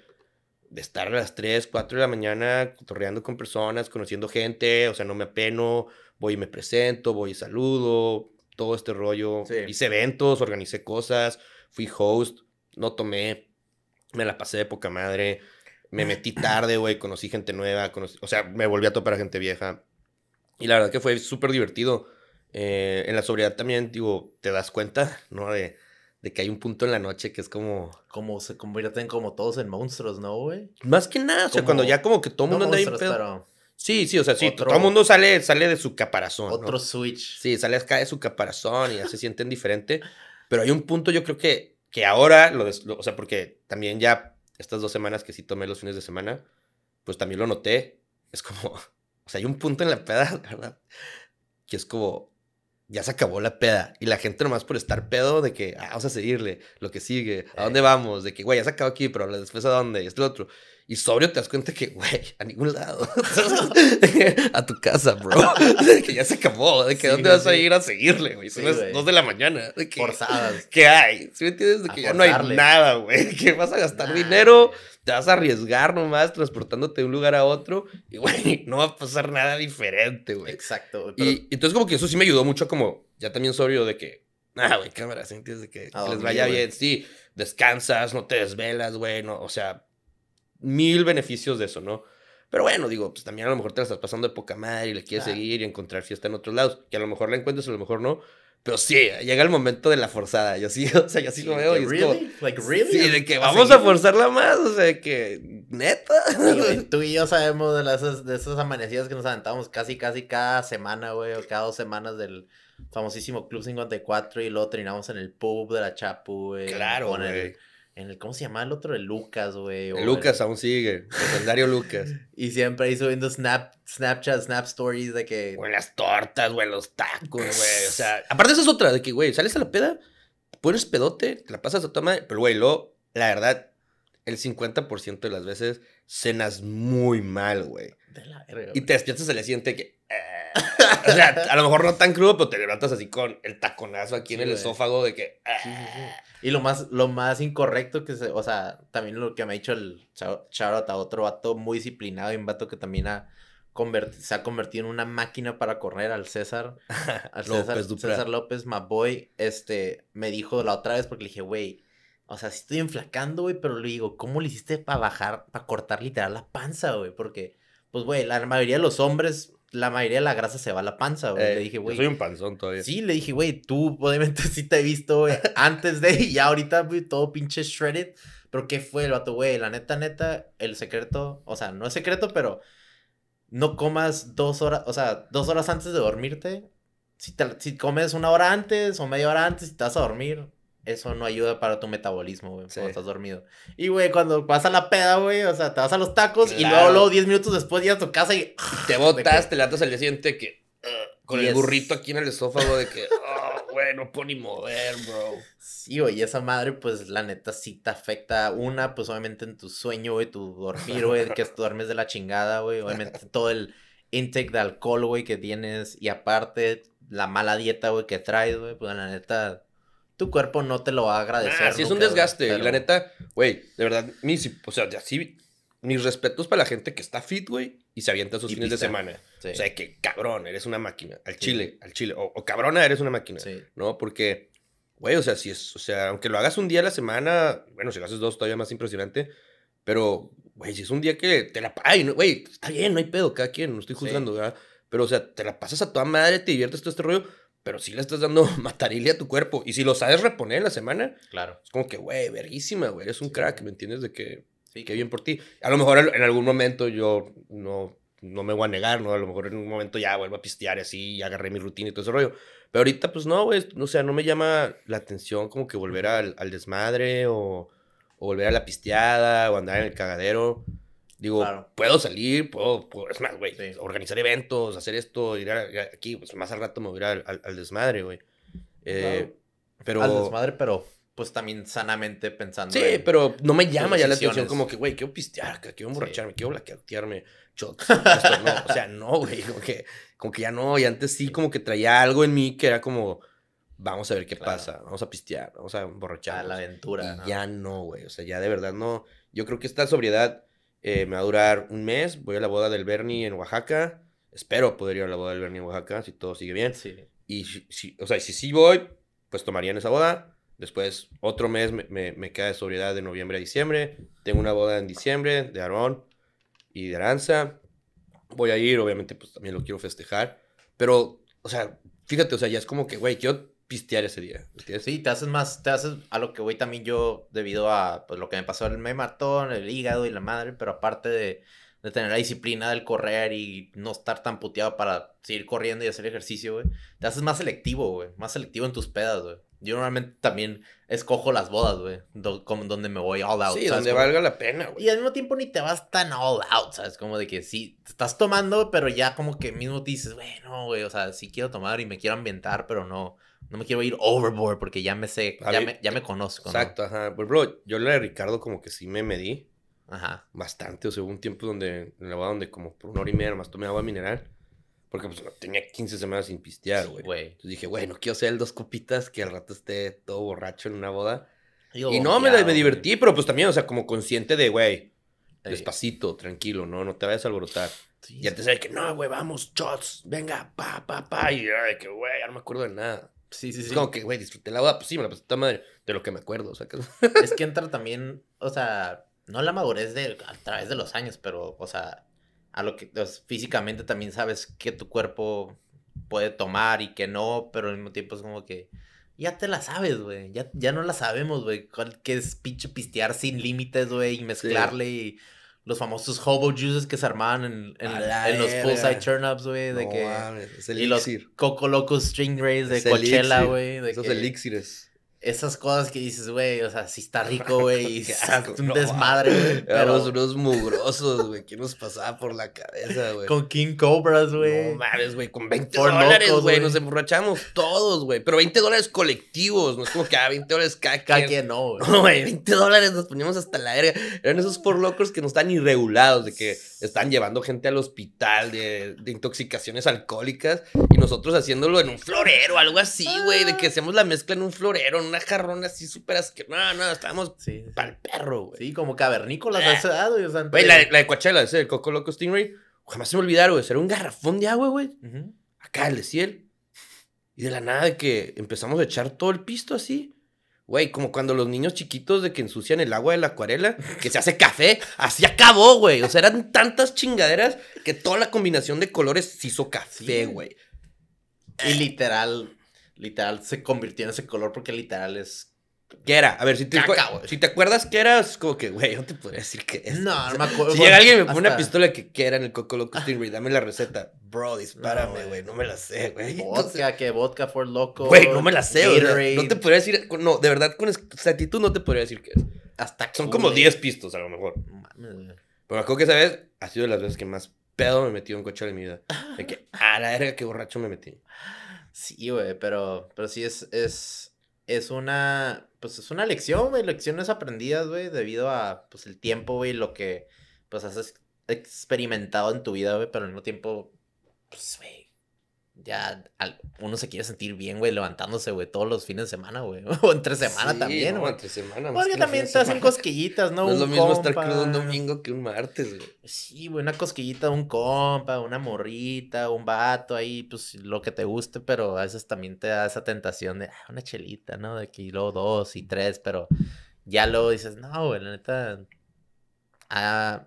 de estar a las 3, 4 de la mañana cotorreando con personas, conociendo gente, o sea, no me apeno, voy y me presento, voy y saludo, todo este rollo. Sí. Hice eventos, organicé cosas, fui host, no tomé, me la pasé de poca madre, me metí tarde, güey, conocí gente nueva, conocí- o sea, me volví a topar a gente vieja. Y la verdad que fue súper divertido. Eh, en la sobriedad también, digo, te das cuenta, ¿no? De, de que hay un punto en la noche que es como... Como se convierten como todos en monstruos, ¿no, güey? Más que nada, o sea, Como- cuando ya como que todo el No mundo anda pero Sí, sí, o sea, sí, Otro- todo el mundo sale, sale de su caparazón, ¿no? otro switch. Sí, sale acá de su caparazón y ya se sienten diferente. Pero hay un punto, yo creo que, que ahora, lo, des- lo- o sea, porque también ya estas dos semanas que sí tomé los fines de semana, pues también lo noté. Es como, o sea, hay un punto en la peda, ¿verdad? Que es como, ya se acabó la peda. Y la gente nomás por estar pedo de que, ah, vamos a seguirle, lo que sigue, ¿a dónde vamos? De que, güey, ya se acabó aquí, pero después a dónde, y esto y lo otro. Y sobrio te das cuenta que, güey, a ningún lado. a tu casa, bro. De que ya se acabó. De que Sí, dónde vas a sí. ir a seguirle, güey. Son Sí, las güey. dos de la mañana. De que, Forzadas. ¿Qué hay? ¿Sí me entiendes? De A que ya no hay nada, güey. Que vas a gastar Nah, dinero. Te vas a arriesgar nomás transportándote de un lugar a otro. Y, güey, no va a pasar nada diferente, güey. Exacto. Pero Y entonces como que eso sí me ayudó mucho como, ya también sobrio de que, ah, güey, cámara, ¿sí entiendes? De que, les vaya bien, sí, descansas, no te desvelas, güey, no, o sea, mil beneficios de eso, ¿no? Pero bueno, digo, pues también a lo mejor te la estás pasando de poca madre y le quieres seguir y encontrar fiesta en otros lados, que a lo mejor la encuentres, a lo mejor no, pero sí, llega el momento de la forzada, yo sí, o sea, yo sí lo veo y es como, really? Like, really? sí, de que ¿A vamos a forzarla más, o sea, de que, neta. Sí, Tú y yo sabemos de, las, de esas amanecidas que nos aventamos casi, casi cada semana, güey, o cada dos semanas del famosísimo Club 54 y luego terminamos en el pub de la Chapu, güey. Claro, güey. En el, ¿cómo se llama el otro? El Lucas, güey. El Lucas aún sigue, legendario Lucas. Y siempre ahí subiendo snap, Snapchat, Snap Stories de que... O en las tortas, güey, los tacos, güey. O sea, aparte esa es otra, de que, güey, sales a la peda, pones pedote, te la pasas a tu madre, pero, güey, luego, la verdad, el 50% de las veces cenas muy mal, güey. De la verga, Y te despiertas al día siguiente que... eh, o sea, a lo mejor no tan crudo, pero te levantas así con el taconazo aquí en el esófago de que... eh, Sí, sí, sí. Y lo más, lo más incorrecto que se, o sea, también lo que me ha dicho el shout a otro vato muy disciplinado y un vato que también ha se ha convertido en una máquina para correr al César, al López César, Duprat. César López, my boy, este, me dijo la otra vez porque le dije, güey, o sea, sí estoy enflacando, güey, pero le digo, ¿cómo le hiciste para bajar, para cortar literal la panza, güey? Porque, pues, güey, la mayoría de los hombres, la mayoría de la grasa se va a la panza, güey. eh, le dije, yo güey, soy un panzón todavía. Sí, le dije, güey, tú obviamente sí te he visto, güey, antes de y ya ahorita, güey, todo pinche shredded. Pero ¿qué fue el vato, güey? La neta, neta, el secreto, o sea, no es secreto, pero no comas dos horas, o sea, dos horas antes de dormirte. Si, te- si comes una hora antes o media hora antes y te vas a dormir, eso no ayuda para tu metabolismo, güey, Sí. cuando estás dormido. Y, güey, cuando vas a la peda, güey, o sea, te vas a los tacos y luego, luego, 10 minutos después llegas a tu casa y... Te botas, te levantas al día siguiente que... uh, con el burrito aquí en el esófago de que... Oh, güey, no puedo ni mover, bro. Sí, güey, y esa madre, pues, la neta sí te afecta. Una, pues, obviamente en tu sueño, güey, tu dormir, güey, que duermes de la chingada, güey. Obviamente todo el intake de alcohol, güey, que tienes. Y aparte, la mala dieta, güey, que traes, güey. Pues, la neta, tu cuerpo no te lo va a agradecer. Ah, sí, es un desgaste. Y la pero- neta, güey, de verdad, mis, o sea, ya sí, mis respetos para la gente que está fit, güey, y se avienta sus Y fines de pista. semana. Sí, O sea, que cabrón, eres una máquina. Al Sí. chile, al chile. O, o cabrona, eres una máquina. sí. ¿No? Porque, güey, o sea, si es, o sea, aunque lo hagas un día a la semana, bueno, si lo haces dos, todavía más impresionante. Pero, güey, si es un día que te la. Ay, no, güey, está bien, no hay pedo, cada quien, no estoy juzgando, ¿verdad? Pero, o sea, te la pasas a toda madre, te diviertes todo este rollo, pero sí le estás dando matarile a tu cuerpo. Y si lo sabes reponer en la semana, Claro. es como que, güey, verguísima, güey, eres un Sí. crack, ¿me entiendes? De que, Sí, qué bien por ti. A lo mejor en algún momento yo no, no me voy a negar, ¿no? A lo mejor en un momento ya vuelvo a pistear y así, y agarré mi rutina y todo ese rollo. Pero ahorita, pues no, güey, o sea, no me llama la atención como que volver al, al desmadre o, o volver a la pisteada o andar en el cagadero. Digo, Claro. puedo salir, puedo, puedo- es más, güey, Sí. organizar eventos, hacer esto, ir a- a- aquí, pues más al rato me voy a ir al, al- desmadre, güey. Eh, Pero... Al desmadre, pero, pues, también sanamente pensando Sí, en- pero no me llama ya la atención como que, güey, quiero pistear, quiero Sí. emborracharme, quiero blaquearme, shots, esto, no, o sea, no, güey, como que, como que ya no, y antes sí como que traía algo en mí que era como, vamos a ver qué Claro. pasa, vamos a pistear, vamos a a emborracharnos. la aventura. Y ¿no? ya no, güey, o sea, ya de verdad no, yo creo que esta sobriedad eh, me va a durar un mes, voy a la boda del Bernie en Oaxaca, espero poder ir a la boda del Bernie en Oaxaca, si todo sigue bien. Sí. Y si, si- o sea, si sí voy, pues tomaría en esa boda. Después, otro mes me, me, me queda de sobriedad de noviembre a diciembre. Tengo una boda en diciembre de Aarón y de Aranza. Voy a ir, obviamente, pues también lo quiero festejar. Pero, o sea, fíjate, o sea, ya es como que, güey, quiero pistear ese día. ¿entiendes? Sí, te haces más, te haces a lo que voy también yo debido a pues, lo que me pasó el me mató, el hígado y la madre, pero aparte de, de tener la disciplina del correr y no estar tan puteado para seguir corriendo y hacer ejercicio, güey, te haces más selectivo, güey, más selectivo en tus pedas, güey. Yo normalmente también escojo las bodas, güey, do- donde me voy all out. Sí, ¿sabes? donde Como- valga la pena, güey. Y al mismo tiempo ni te vas tan all out, ¿sabes? Como de que sí, te estás tomando, pero ya como que mismo te dices, güey, no, güey, o sea, sí quiero tomar y me quiero ambientar, pero no, no me quiero ir overboard porque ya me sé, ya me, ya me conozco, ¿no? Exacto, ajá. Por ejemplo, yo la de Ricardo como que sí me medí Ajá. bastante. O sea, hubo un tiempo donde, en la boda donde como por una hora y media nomás tomé agua mineral. Porque pues tenía 15 semanas sin pistear, güey. Entonces dije, güey, no quiero hacer el dos copitas que al rato esté todo borracho en una boda. Digo, Y no, me, la- bombeado, me divertí, pero pues también, o sea, como consciente de, güey, despacito, tranquilo, ¿no? No te vayas a alborotar. Sí, Ya te sabes que, no, güey, vamos, shots, venga, pa, pa, pa. Y ay, que, güey, ya no me acuerdo de nada. Sí, sí. Es sí. como que, güey, disfruté la boda. Pues sí, me la pasé madre de lo que me acuerdo, o sea, que... Es que entra también, o sea, no la madurez de, a través de los años, pero, o sea, a lo que pues, físicamente también sabes que tu cuerpo puede tomar y que no, pero al mismo tiempo es como que ya te la sabes, güey. Ya, ya no la sabemos, güey. ¿Qué es pinche pistear sin límites, güey? Y mezclarle y los famosos hobo juices que se armaban en, en, en los poolside turn-ups, güey. De No que... Y los. Coco Loco String Rays de Es Coachella, güey. Esos que- elixires. Esas cosas que dices, güey, o sea, sí está rico, güey, y asco, un no, desmadre, güey. Éramos Pero unos mugrosos, güey. ¿Qué nos pasaba por la cabeza, güey? con King Cobras, güey. No mames, güey, con 20 Por dólares, güey. Nos emborrachamos todos, güey. Pero 20 dólares colectivos. No es como que, ah, 20 dólares cada Cada quien. quien no, güey. No, güey, 20 dólares nos poníamos hasta la verga. Eran esos por locos que no están irregulados, de que están llevando gente al hospital de, de intoxicaciones alcohólicas y nosotros haciéndolo en un florero, algo así, güey, de que hacemos la mezcla en un florero, en una jarrona así súper asquerosa. No, no, estábamos Sí, sí. pa'l perro, güey. Sí, como cavernícolas a esa edad, güey. O sea, Güey, la, la de Coachella, ese del Coco Loco Stingray, jamás se me olvidaron, güey. Era un garrafón de agua, güey. Acá, el de ciel. Y de la nada de que empezamos a echar todo el pisto así. Güey, como cuando los niños chiquitos de que ensucian el agua de la acuarela, que se hace café, así acabó, güey. O sea, eran tantas chingaderas que toda la combinación de colores se hizo café, güey. Y literal, literal se convirtió en ese color porque literal es... ¿Qué era? A ver, si te, Caca, güey. si te acuerdas qué era, es como que, güey, no te podría decir qué es. No, no me acuerdo. Si llega alguien y me pone una pistola que qué era en el Coco Loco Stingray, dame la receta. Bro, dispárame, güey. güey, no me la sé, güey. Entonces, Vodka, que vodka for loco. Güey, no me la sé, Gatorade, no te podría decir, no, de verdad, con exactitud no te podría decir qué es. Hasta Son como 10 pistos a lo mejor. Mames, güey. Pero me acuerdo que esa vez ha sido de las veces que más pedo me metido en coche de mi vida. De que, a la verga, qué borracho me metí. Sí, güey, pero, pero sí es, es, es una, pues es una lección, güey, lecciones aprendidas, güey, debido a, pues, el tiempo, güey, lo que, pues, has ex- experimentado en tu vida, güey, pero al mismo tiempo, pues, güey, ya al- uno se quiere sentir bien, güey, levantándose, güey, todos los fines de semana, güey, o entre semana Sí, también, no, güey. entre semana. Porque también te hacen cosquillitas, ¿no? No es lo mismo estar crudo un domingo que un martes, güey. Sí, güey, una cosquillita de un compa, una morrita, un vato ahí, pues lo que te guste, pero a veces también te da esa tentación de ah, una chelita, ¿no? De que luego dos y tres, pero ya luego dices, no, güey, la neta, ah,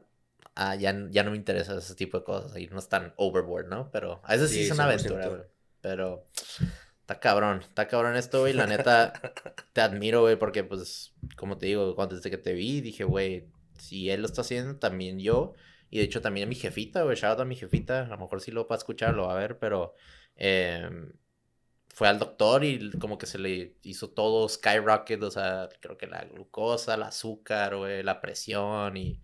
ah, ya, ya no me interesa ese tipo de cosas, ahí no están overboard, ¿no? Pero a veces sí, Sí, es una 100%. aventura, güey. Pero está cabrón, está cabrón esto, güey, la neta, te admiro, güey, porque pues, como te digo, cuando desde que te vi, dije, güey, si él lo está haciendo, también yo. Y de hecho también a mi jefita, güey, shout out a mi jefita, a lo mejor sí lo va a escuchar, lo va a ver, pero em, fue al doctor y como que se le hizo todo skyrocket, o sea, creo que la glucosa, el azúcar, güey, la presión y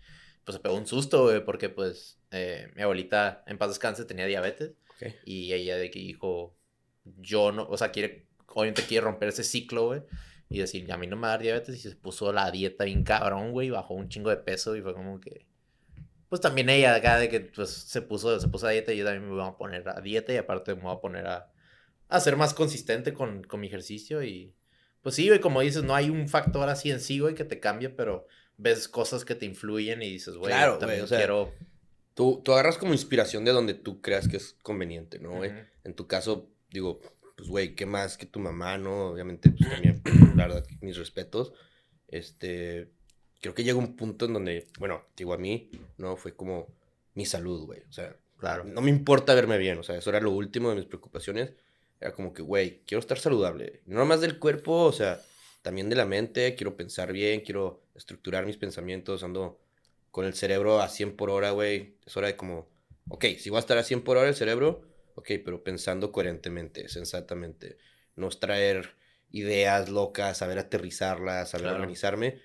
pues se pegó un susto, güey, porque pues eh, mi abuelita en paz descanse tenía diabetes Ok. y ella de que dijo, yo no, o sea, quiere, obviamente quiere romper ese ciclo, güey. Y decir, a mí no me va a dar diabetes. Y se puso la dieta bien cabrón, güey. Bajó un chingo de peso y fue como que... Pues también ella acá de que pues, se puso, se puso a dieta y yo también me voy a poner a dieta y aparte me voy a poner a, a ser más consistente con, con mi ejercicio y... Pues sí, güey, como dices, no hay un factor así en sí, güey, que te cambie, pero ves cosas que te influyen y dices, güey, Claro, también o sea, quiero... Tú, tú agarras como inspiración de donde tú creas que es conveniente, ¿no, güey? Ujú. En tu caso, digo, pues, güey, ¿qué más que tu mamá, no? Obviamente, pues también, la verdad, mis respetos. Este, creo que llega un punto en donde, bueno, digo, a mí, ¿no? Fue como mi salud, güey. O sea, Claro. No me importa verme bien, o sea, eso era lo último de mis preocupaciones. Era como que, güey, quiero estar saludable. No nomás del cuerpo, o sea, también de la mente. Quiero pensar bien, quiero estructurar mis pensamientos. Ando con el cerebro a 100 por hora, güey. Es hora de como, ok, si voy a estar a 100 por hora el cerebro, ok, pero pensando coherentemente, sensatamente. No traer ideas locas, saber aterrizarlas, saber Claro. organizarme.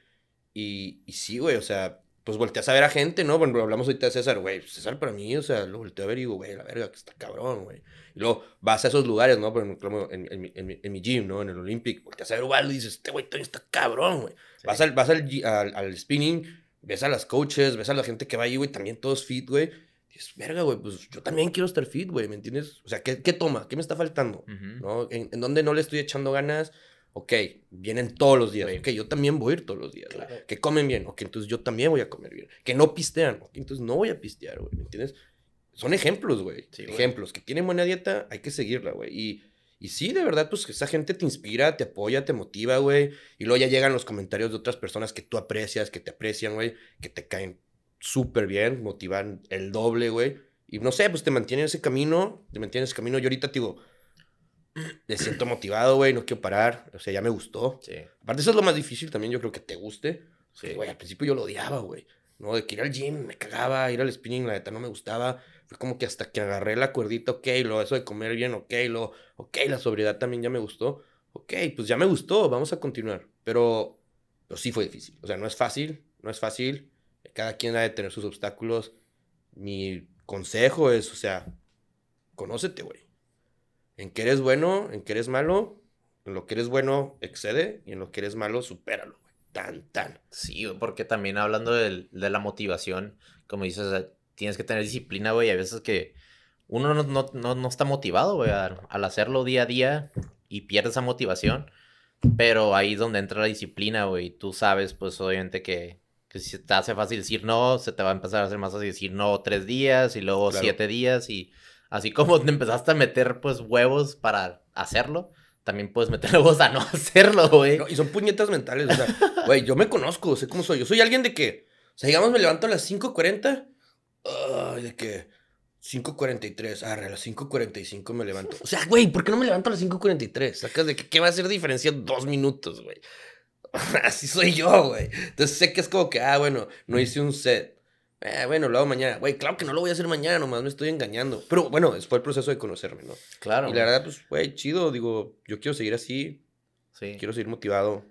Y, y sí, güey, o sea, pues volteas a ver a gente, ¿no? Bueno, hablamos ahorita de César, güey. César para mí, o sea, lo volteo a ver y digo, güey, la verga, que está cabrón, güey. Y luego vas a esos lugares, ¿no? Por ejemplo, en, en mi- en en mi gym, ¿no? En el Olympic, volteas a ver Ubaldo y dices, este güey todavía está cabrón, güey. Sí. Vas, al, vas al, al, al spinning, ves a las coaches, ves a la gente que va ahí, güey, también todos fit, güey. Dices, verga, güey, pues yo también quiero estar fit, güey, ¿me entiendes? O sea, ¿qué, qué toma? ¿Qué me está faltando? Ujú. ¿no? ¿En, en dónde no le estoy echando ganas? Ok, vienen todos los días. Ok, yo también voy a ir todos los días. Claro. Que comen bien. Ok, entonces yo también voy a comer bien. Que no pistean. Ok, entonces no voy a pistear, güey. ¿Me entiendes? Son ejemplos, güey. Sí, ejemplos. Que tienen buena dieta, hay que seguirla, güey. Y, y sí, de verdad, pues que esa gente te inspira, te apoya, te motiva, güey. Y luego ya llegan los comentarios de otras personas que tú aprecias, que te aprecian, güey. Que te caen súper bien, motivan el doble, güey. Y no sé, pues te mantienen en ese camino, te mantienen en ese camino. Yo ahorita, te digo, me siento motivado, güey, no quiero parar. O sea, ya me gustó. Sí, Aparte, eso es lo más difícil también, yo creo que te guste. sí. Güey, al principio yo lo odiaba, güey. No, de que ir al gym me cagaba, ir al spinning, la neta no me gustaba. Fue como que hasta que agarré la cuerdita, ok, lo eso de comer bien, ok, lo, ok, la sobriedad también ya me gustó. Ok, pues ya me gustó, vamos a continuar. Pero, pero sí fue difícil. O sea, no es fácil, no es fácil. Cada quien ha de tener sus obstáculos. Mi consejo es, o sea, conócete, güey. En que eres bueno, en que eres malo, en lo que eres bueno, excede, y en lo que eres malo, supéralo, güey. Tan, tan. Sí, porque también hablando de, la motivación, como dices, o sea, tienes que tener disciplina, güey. Hay veces que uno no, no, no, no está motivado, güey, al, hacerlo día a día y pierde esa motivación. Pero ahí es donde entra la disciplina, güey. Tú sabes, pues, obviamente que, que si te hace fácil decir no, se te va a empezar a hacer más fácil decir no tres días y luego Claro. siete días. Y así como te empezaste a meter, pues, huevos para hacerlo, también puedes meter huevos a no hacerlo, güey. No, y son puñetas mentales, o sea, güey, yo me conozco, sé cómo soy. Yo soy alguien de que, o sea, digamos, me levanto a las 5.40, ay, de que 5.43, arre, a las 5.45 me levanto. O sea, güey, ¿por qué no me levanto a las 5.43? Sacas de que, ¿qué va a hacer diferencia dos minutos, güey? Así soy yo, güey. Entonces sé que es como que, ah, bueno, no hice un set. Eh, bueno, lo hago mañana. Güey, claro que no lo voy a hacer mañana, nomás me estoy engañando. Pero bueno, fue el proceso de conocerme, ¿no? Claro. y la verdad, pues, güey, chido. Digo, yo quiero seguir así, Sí. quiero seguir motivado.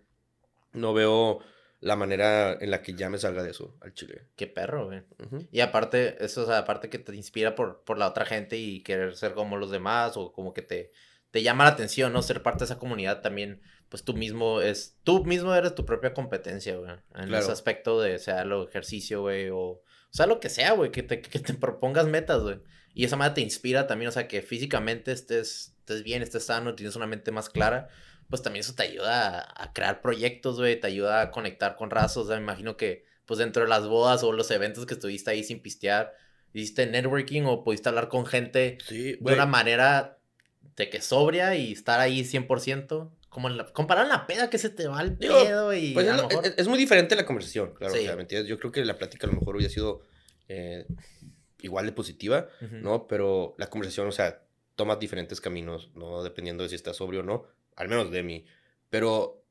No veo la manera en la que ya me salga de eso al chile. Qué perro, güey. Ujú. Y aparte, eso, o sea, aparte que te inspira por, por la otra gente y querer ser como los demás, o como que te, te llama la atención, ¿no? Ser parte de esa comunidad también, pues tú mismo es, tú mismo eres tu propia competencia, güey. En Claro. ese aspecto de, sea lo ejercicio, güey, o, o sea, lo que sea, güey, que te, que te propongas metas, güey. Y esa manera te inspira también, o sea, que físicamente estés, estés bien, estés sano, tienes una mente más clara, pues también eso te ayuda a, a crear proyectos, güey, te ayuda a conectar con razos, o sea, me imagino que, pues dentro de las bodas o los eventos que estuviste ahí sin pistear, hiciste networking o pudiste hablar con gente Sí, de una manera de que sobria y estar ahí 100%. Como la, la peda que se te va Digo, pedo y Pues a es, lo lo- mejor... es- es muy diferente la conversación, claro. Sí. o sea, ¿me entiendes? Yo creo que la plática a lo mejor hubiera sido eh, igual de positiva. ¿no? Pero la conversación, o sea, toma diferentes caminos, ¿no? Dependiendo de si estás sobrio o no, al menos de mí. Pero,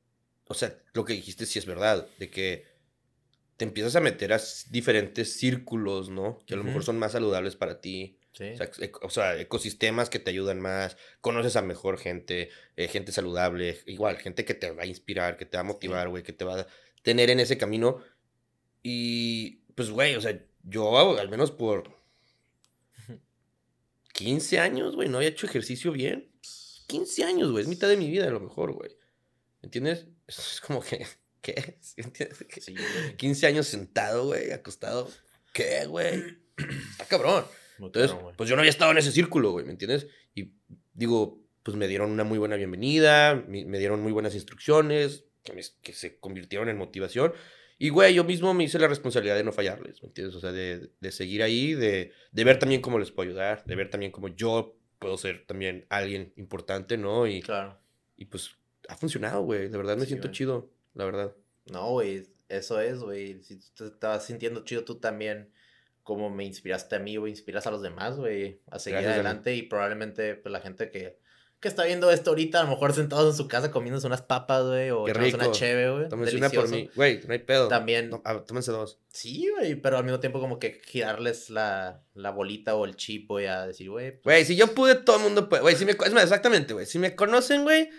o sea, lo que dijiste sí es verdad, de que te empiezas a meter a diferentes círculos, ¿no? Que a lo mejor son más saludables para ti. Sí. O sea, ec- o sea, ecosistemas que te ayudan más, conoces a mejor gente, eh, gente saludable, igual, gente que te va a inspirar, que te va a motivar, güey, que te va a tener en ese camino. Y, pues, güey, o sea, yo al menos por 15 años, güey, no había hecho ejercicio bien. 15 años, güey, es mitad de mi vida a lo mejor, güey. ¿Me entiendes? Es como que, ¿qué? ¿Sí entiendes? Sí, güey. 15 años sentado, güey, acostado. ¿Qué, güey? Está cabrón. Muy Entonces, güey. pues yo no había estado en ese círculo, güey, ¿me entiendes? Y digo, pues me dieron una muy buena bienvenida, me, me dieron muy buenas instrucciones, que, me- que se convirtieron en motivación. Y, güey, yo mismo me hice la responsabilidad de no fallarles, ¿me entiendes? O sea, de, de seguir ahí, de, de ver también cómo les puedo ayudar, de ver también cómo yo puedo ser también alguien importante, ¿no? Y, Claro. y pues ha funcionado, güey. De verdad me Sí, siento güey. chido, la verdad. No, güey, eso es, güey. Si tú te estabas sintiendo chido tú también, cómo me inspiraste a mí, güey, inspiras a los demás, güey, a seguir Gracias, adelante y probablemente pues, la gente que, que está viendo esto ahorita, a lo mejor sentados en su casa comiéndose unas papas, güey, o echándose una cheve, güey. Tómense una por mí. Güey, no hay pedo. También- No, ah, tómense dos. Sí, güey, pero al mismo tiempo como que girarles la, la bolita o el chip, güey, a decir, güey, pues, Güey, si yo pude, todo el mundo puede. Güey, si me... Es más, exactamente, güey. Si me conocen, güey,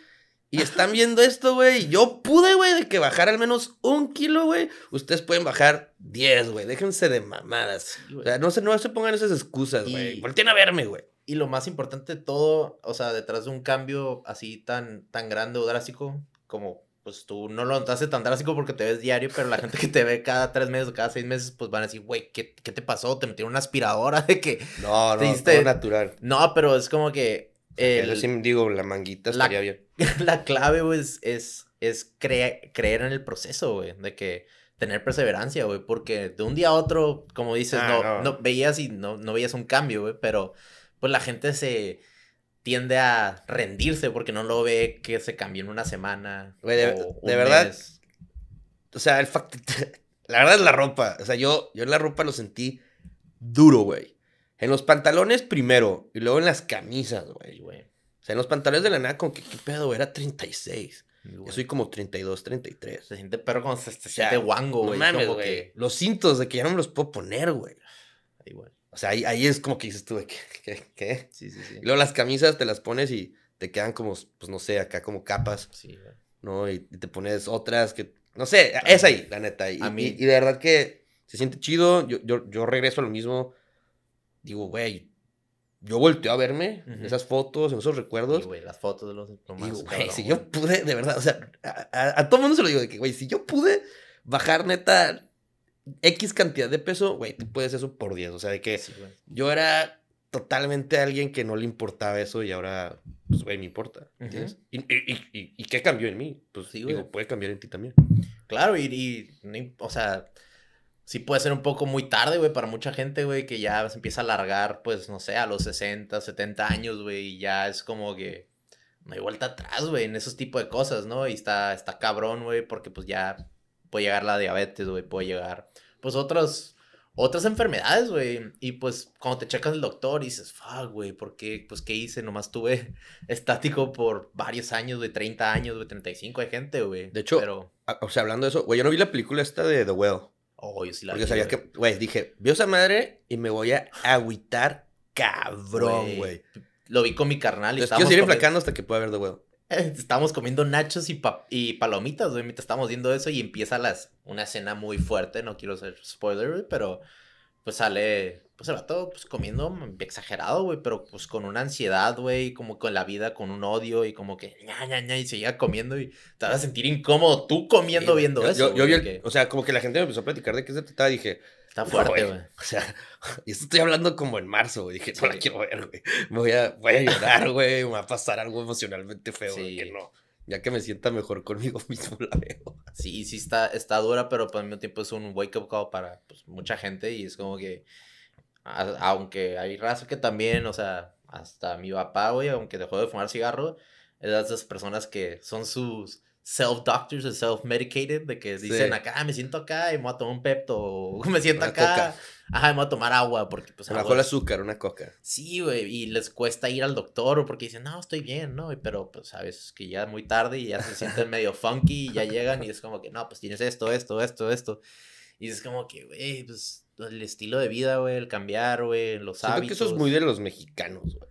y están viendo esto, güey, y yo pude, güey, de que bajar al menos un kilo, güey, ustedes pueden bajar 10, güey. Déjense de mamadas. sí, O sea, no se, no se pongan esas excusas, güey. Y- Volteen a verme, güey. Y lo más importante de todo, o sea, detrás de un cambio así tan, tan grande o drástico, como pues tú no lo notaste tan drástico porque te ves diario, pero la gente que te ve cada tres meses o cada seis meses, pues van a decir, güey, ¿qué, ¿qué te pasó? ¿Te metieron una aspiradora de que... No, no, Te diste- todo natural. No, pero es como que... El... el- sí digo, la manguita la- estaría bien. la clave, güey, es, es, es creer en el proceso, güey, de que tener perseverancia, güey, porque de un día a otro, como dices, Ah, no, no. no veías y no, no veías un cambio, güey, pero pues la gente se tiende a rendirse porque no lo ve que se cambió en una semana. Güey, de- o de un verdad, mes. O sea, el fact... La verdad es la ropa. O sea, yo, yo en la ropa lo sentí duro, güey. En los pantalones primero y luego en las camisas, güey. güey. O sea, en los pantalones de la nada, con que qué pedo, era 36. Sí, Yo soy como 32, 33. Se siente perro como se, se siente guango, No güey. mames, como güey. Los cintos de que ya no me los puedo poner, güey. O sea, ahí, ahí es como que dices tú, que, ¿qué? ¿Qué? Sí, sí, sí. Y luego las camisas te las pones y te quedan como, pues no sé, acá como capas, Sí, güey. ¿no? Y, y te pones otras que, no sé, es ahí, la neta. Y, A mí- y- y de verdad que se siente chido. Yo, yo, yo regreso a lo mismo. Digo, güey, yo volteo a verme en Ujú. esas fotos, esos recuerdos. Sí, güey, las fotos de los lo más Digo, güey, si yo pude, de verdad, o sea, a, a- a todo mundo se lo digo, de que, güey, si yo pude bajar neta X cantidad de peso, güey, tú puedes eso por 10. O sea, de que Sí, yo era totalmente alguien que no le importaba eso y ahora, pues, güey, me importa. ¿entiendes? y, y, y- y- ¿y qué cambió en mí? Pues, Sí, digo, güey. puede cambiar en ti también. Claro, y, y o sea, sí puede ser un poco muy tarde, güey, para mucha gente, güey, que ya se empieza a alargar, pues, no sé, a los 60, 70 años, güey, y ya es como que no hay vuelta atrás, güey, en esos tipos de cosas, ¿no? Y está, está cabrón, güey, porque pues ya puede llegar la diabetes, güey, puede llegar, pues, otras, otras enfermedades, güey, y pues, cuando te checas el doctor y dices, fuck, güey, ¿por qué? Pues, ¿qué hice? Nomás tuve estático por varios años, güey, 30 años, güey, 35 hay gente, güey. De hecho, pero... O sea, hablando de eso, güey, yo no vi la película esta de The Well. Oh, yo sí la Porque vi, sabía güey. que, güey, dije, veo esa madre y me voy a agüitar cabrón, güey. Lo vi con mi carnal y Entonces, quiero estábamos, seguir comiendo, enflacando hasta que pueda ver The Well. estábamos comiendo nachos y, pa- y palomitas, güey, mientras estábamos viendo eso y empieza las, una escena muy fuerte, no quiero ser spoiler, güey, pero pues sale, pues el vato pues comiendo exagerado, güey, pero pues con una ansiedad, güey, como con la vida, con un odio y como que ña, ña, ña, y seguía comiendo y te vas a sentir incómodo tú comiendo Sí, viendo yo, eso. Yo, yo vi el- que o sea, como que la gente me empezó a platicar de qué se trataba y dije, está "No, fuerte, güey. O sea, y esto estoy hablando como en marzo, güey. Dije, no la quiero ver, güey. Me voy a, voy a llorar, güey. Me va a pasar algo emocionalmente feo. Sí. Que no. Ya que me sienta mejor conmigo mismo, la veo. Sí, sí está, está dura, pero al mismo tiempo es un wake-up call para pues, mucha gente y es como que, a- aunque hay raza que también, o sea, hasta mi papá, güey, aunque dejó de fumar cigarro, es de esas personas que son sus self-doctors, self-medicated, de que dicen Sí. acá, "Ah, me siento acá y me voy a tomar un pepto, o me siento Una acá, coca. ajá, me voy a tomar agua, porque pues el es- azúcar, una coca. Sí, güey, y les cuesta ir al doctor porque dicen, no, estoy bien, ¿no? Pero, pues, sabes, que ya es muy tarde y ya se sienten medio funky y ya llegan y es como que, no, pues tienes esto, esto, esto, esto. Y es como que, güey, pues, el estilo de vida, güey, el cambiar, güey, los Siento hábitos. que eso es muy de los mexicanos, güey.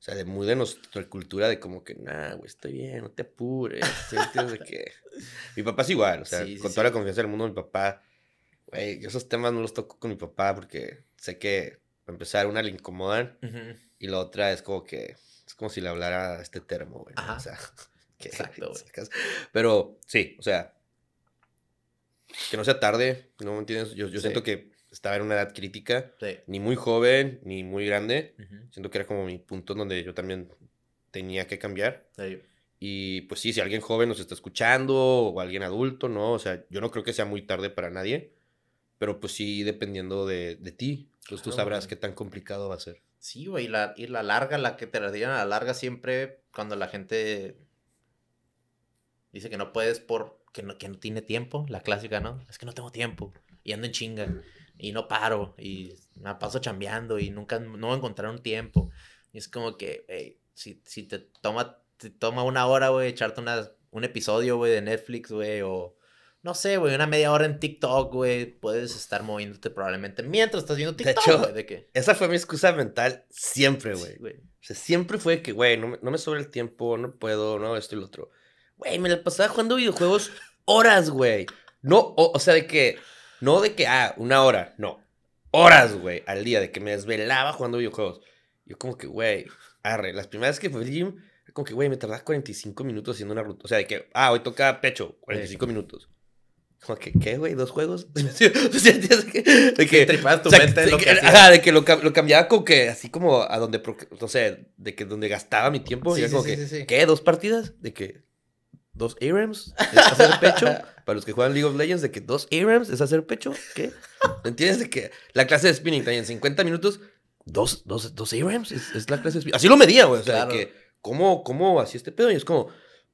O sea, de muy de nuestra cultura de como que, nah, güey, estoy bien, no te apures. de que... Mi papá es igual, o sea, Sí, sí, con toda sí. la confianza del mundo, mi papá, güey, yo esos temas no los toco con mi papá porque sé que, para empezar, una le incomodan y la otra es como que, es como si le hablara a este termo, güey. ¿no? Ajá. O sea, que, Exacto, güey. Pero sí, o sea, que no sea tarde, ¿no me entiendes? Yo, yo siento que estaba en una edad crítica, Sí. ni muy joven, ni muy grande. Siento que era como mi punto donde yo también tenía que cambiar. sí. Y pues sí, si alguien joven nos está escuchando o alguien adulto, ¿no? O sea, yo no creo que sea muy tarde para nadie, pero pues sí, dependiendo de, de ti, pues tú sabrás güey. qué tan complicado va a ser. Sí, güey, y la, y la larga, la que te la digan a la larga siempre cuando la gente dice que no puedes por que no, que no tiene tiempo, la clásica, ¿no? Es que no tengo tiempo y ando en chinga. Y no paro y me paso chambeando y nunca no voy a encontrar un tiempo. Y es como que, hey, si, si te toma te toma una hora, güey, echarte una, un episodio, güey, de Netflix, güey, o no sé, güey, una media hora en TikTok, güey, puedes estar moviéndote probablemente mientras estás viendo TikTok, hecho, güey, de que Esa fue mi excusa mental siempre, güey. Sí. O sea, siempre fue que, güey, no, me- no me sobra el tiempo, no puedo, no, esto y lo otro. Güey, me la pasaba jugando videojuegos horas, güey. No, o, o sea, de que, no de que, ah, una hora, no. Horas, güey, al día, de que me desvelaba jugando videojuegos. Yo como que, güey, arre, las primeras que fui al gym, como que, güey, me tardaba 45 minutos haciendo una ruta. O sea, de que, ah, hoy toca pecho, 45 minutos. Como que, ¿qué, güey? ¿Dos juegos? O sea, de que, tripas tu o sea, mente de lo que- que hacías. ajá, de que lo, lo cambiaba como que así como a donde, no sé, de que donde gastaba mi tiempo. Sí, y sí, como sí, que, sí, sí. ¿qué? ¿Dos partidas? De que, ¿dos ARAMs? ¿Es hacer pecho? Para los que juegan League of Legends, de que dos ARAMs es hacer pecho. ¿Qué? ¿Entiendes? De que la clase de spinning también, 50 minutos, dos, dos, dos ARAMs es, es la clase de spinning. Así lo medía, güey. O sea, Claro. de que, ¿cómo, cómo hacía este pedo? Y es como,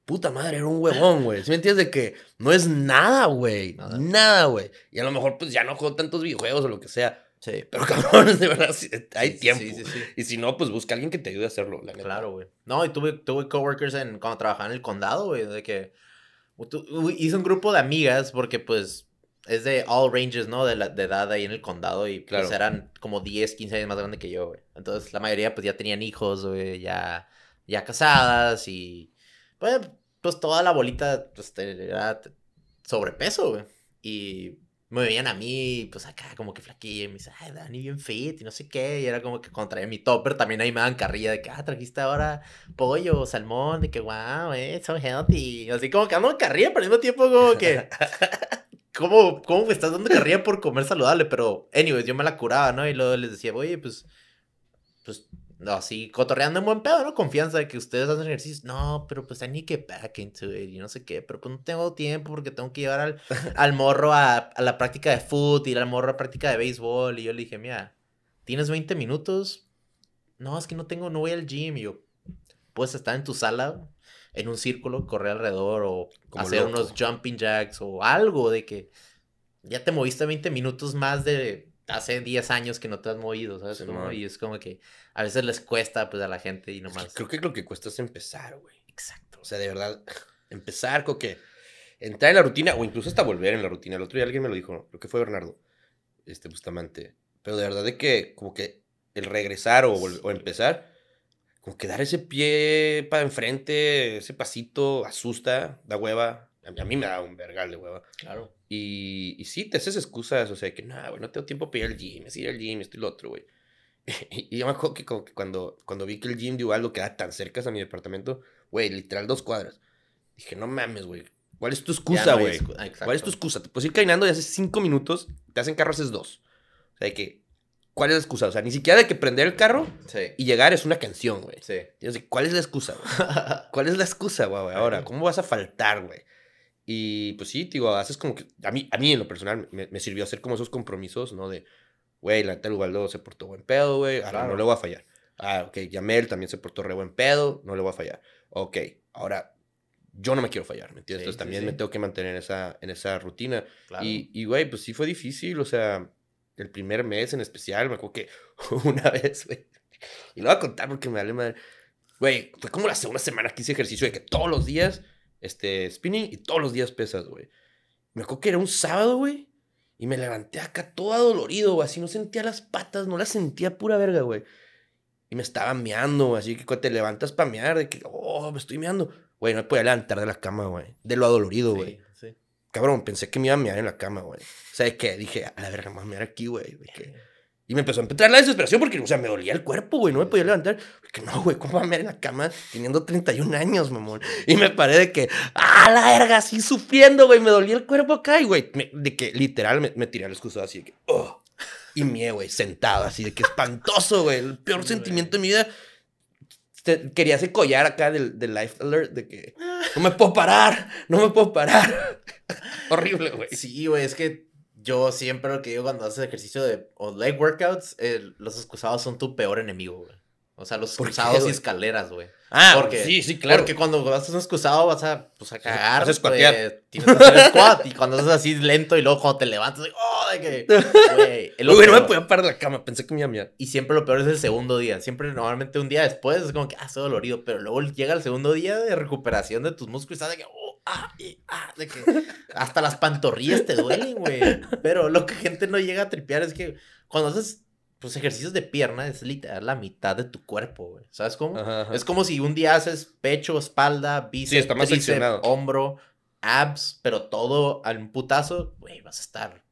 puta madre, era un huevón, güey. ¿Sí me entiendes? De que no es nada, güey. Nada, güey. Y a lo mejor, pues ya no juego tantos videojuegos o lo que sea. Sí. Pero cabrones, de verdad, hay Sí, tiempo. Sí, sí. Y si no, pues busca a alguien que te ayude a hacerlo, la. Claro, güey. No, y tuve, tuve coworkers en, cuando trabajaba en el condado, güey, de que hice un grupo de amigas porque, pues, es de all ranges, ¿no? De, la, de edad ahí en el condado y, pues, Claro. eran como 10, 15 años más grandes que yo, güey. Entonces, la mayoría, pues, ya tenían hijos, güey, ya, ya casadas y, pues, pues, toda la bolita, pues, era sobrepeso, güey. Y me veían a mí, pues acá como que flaquilla, y me dice, ay, Dani, bien fit, y no sé qué, y era como que contraía mi topper, también ahí me dan carrilla de que, ah, trajiste ahora pollo, salmón, de que, wow, eh, so healthy, así como que ando en carrilla, pero al mismo tiempo como que, ¿cómo, ¿cómo me estás dando carrilla por comer saludable? Pero, anyways, yo me la curaba, ¿no? Y luego les decía, oye, pues, no, así, cotorreando en buen pedo, ¿no? Confianza de que ustedes hacen ejercicio. No, pero pues I need to get back into it y no sé qué. Pero pues no tengo tiempo porque tengo que llevar al, al morro a, a la práctica de foot y al morro a práctica de béisbol. Y yo le dije, mira, ¿tienes 20 minutos? No, es que no tengo, no voy al gym. Y yo, puedes estar en tu sala, en un círculo, correr alrededor o Como hacer loco. unos jumping jacks o algo de que ya te moviste 20 minutos más de hace 10 años que no te has movido, ¿sabes? Sí, y es como que a veces les cuesta pues a la gente y nomás. Creo que lo que cuesta es empezar, güey. Exacto. O sea, de verdad, empezar con que entrar en la rutina o incluso hasta volver en la rutina. El otro día alguien me lo dijo, creo que fue Bernardo, este Bustamante. Pero de verdad de que como que el regresar o, o empezar, como que dar ese pie para enfrente, ese pasito, asusta, da hueva. A mí, me da un vergal de hueva. Claro. Y, y sí, te haces excusas, o sea, que no, güey, no tengo tiempo para ir al gym, es ir al gym, esto y lo otro, güey. Y, y yo me acuerdo que, como que cuando, cuando vi que el gym de Ubaldo quedaba tan cerca a mi departamento, güey, literal dos cuadras. Dije, no mames, güey, ¿cuál es tu excusa, no güey? excu- ah, ¿Cuál es tu excusa? Te puedes ir caminando y haces cinco minutos, te hacen carro, haces dos. O sea, de que, ¿cuál es la excusa? O sea, ni siquiera de que prender el carro Sí. y llegar es una canción, güey. Sí. Yo sé, ¿cuál es la excusa, güey? ¿Cuál es la excusa, güey? Ahora, ¿cómo vas a faltar, güey? Y pues sí, digo, haces como que. A mí, a mí en lo personal me, me sirvió hacer como esos compromisos, ¿no? De, güey, la neta Ubaldo se portó buen pedo, güey. Ahora Claro. no le voy a fallar. Ah, ok, Yamel también se portó re buen pedo, no le voy a fallar. Ok, ahora yo no me quiero fallar, ¿me entiendes? Sí, Entonces sí, también sí. me tengo que mantener en esa, en esa rutina. Claro. Y, y, güey, pues sí fue difícil, o sea, el primer mes en especial, me acuerdo que una vez, güey, y lo voy a contar porque me vale madre. Güey, fue como la segunda semana que hice ejercicio de que todos los días, este, spinning y todos los días pesas, güey. Me acuerdo que era un sábado, güey, y me levanté acá todo adolorido, güey, así no sentía las patas, no las sentía pura verga, güey. Y me estaba meando, güey, así que cuando te levantas para mear, de que, oh, me estoy meando. Güey, no me podía levantar de la cama, güey, de lo adolorido, güey. Sí, sí. Cabrón, pensé que me iba a mear en la cama, güey. O sea, de que dije, a la verga, me voy a mear aquí, güey. de que- Y me empezó a entrar la desesperación porque, o sea, me dolía el cuerpo, güey. No me podía levantar. Que no, güey, ¿cómo voy a mear en la cama teniendo 31 años, mamón? Y me paré de que, ¡ah, la verga! Así sufriendo, güey. Me dolía el cuerpo acá. Y, güey, me- de que literal me, me tiré al excusado así de que, ¡oh! Y mie, güey, sentado así de que espantoso, güey. El peor Sí, sentimiento de mi vida. Te- quería ese collar acá del, del Life Alert de que no me puedo parar, no me puedo parar. Horrible, güey. Sí, güey, es que yo siempre lo que digo cuando haces ejercicio de o leg workouts, eh, los excusados son tu peor enemigo, güey. O sea, los ¿Por qué, cruzados y escaleras, güey. Ah, Porque- sí, sí, claro. Porque cuando vas a un excusado vas a, pues, a cagar, vas a. Tienes que hacer squat. Y cuando haces así lento y luego cuando te levantas, oh, de que, güey. no me podía parar de la cama, pensé que me iba a mirar. Y siempre lo peor es el segundo día. Siempre, normalmente, un día después es como que, ah, estoy dolorido. Pero luego llega el segundo día de recuperación de tus músculos y estás de que, oh, ah, y, ah, de que hasta las pantorrillas te duelen, güey. Pero lo que gente no llega a tripear es que cuando haces, pues, ejercicios de pierna, es literal la mitad de tu cuerpo, güey. ¿Sabes cómo? Ajá, ajá. Es como si un día haces pecho, espalda, bíceps, está más tríceps, seccionado. hombro, abs, pero todo al un putazo, güey, vas a estar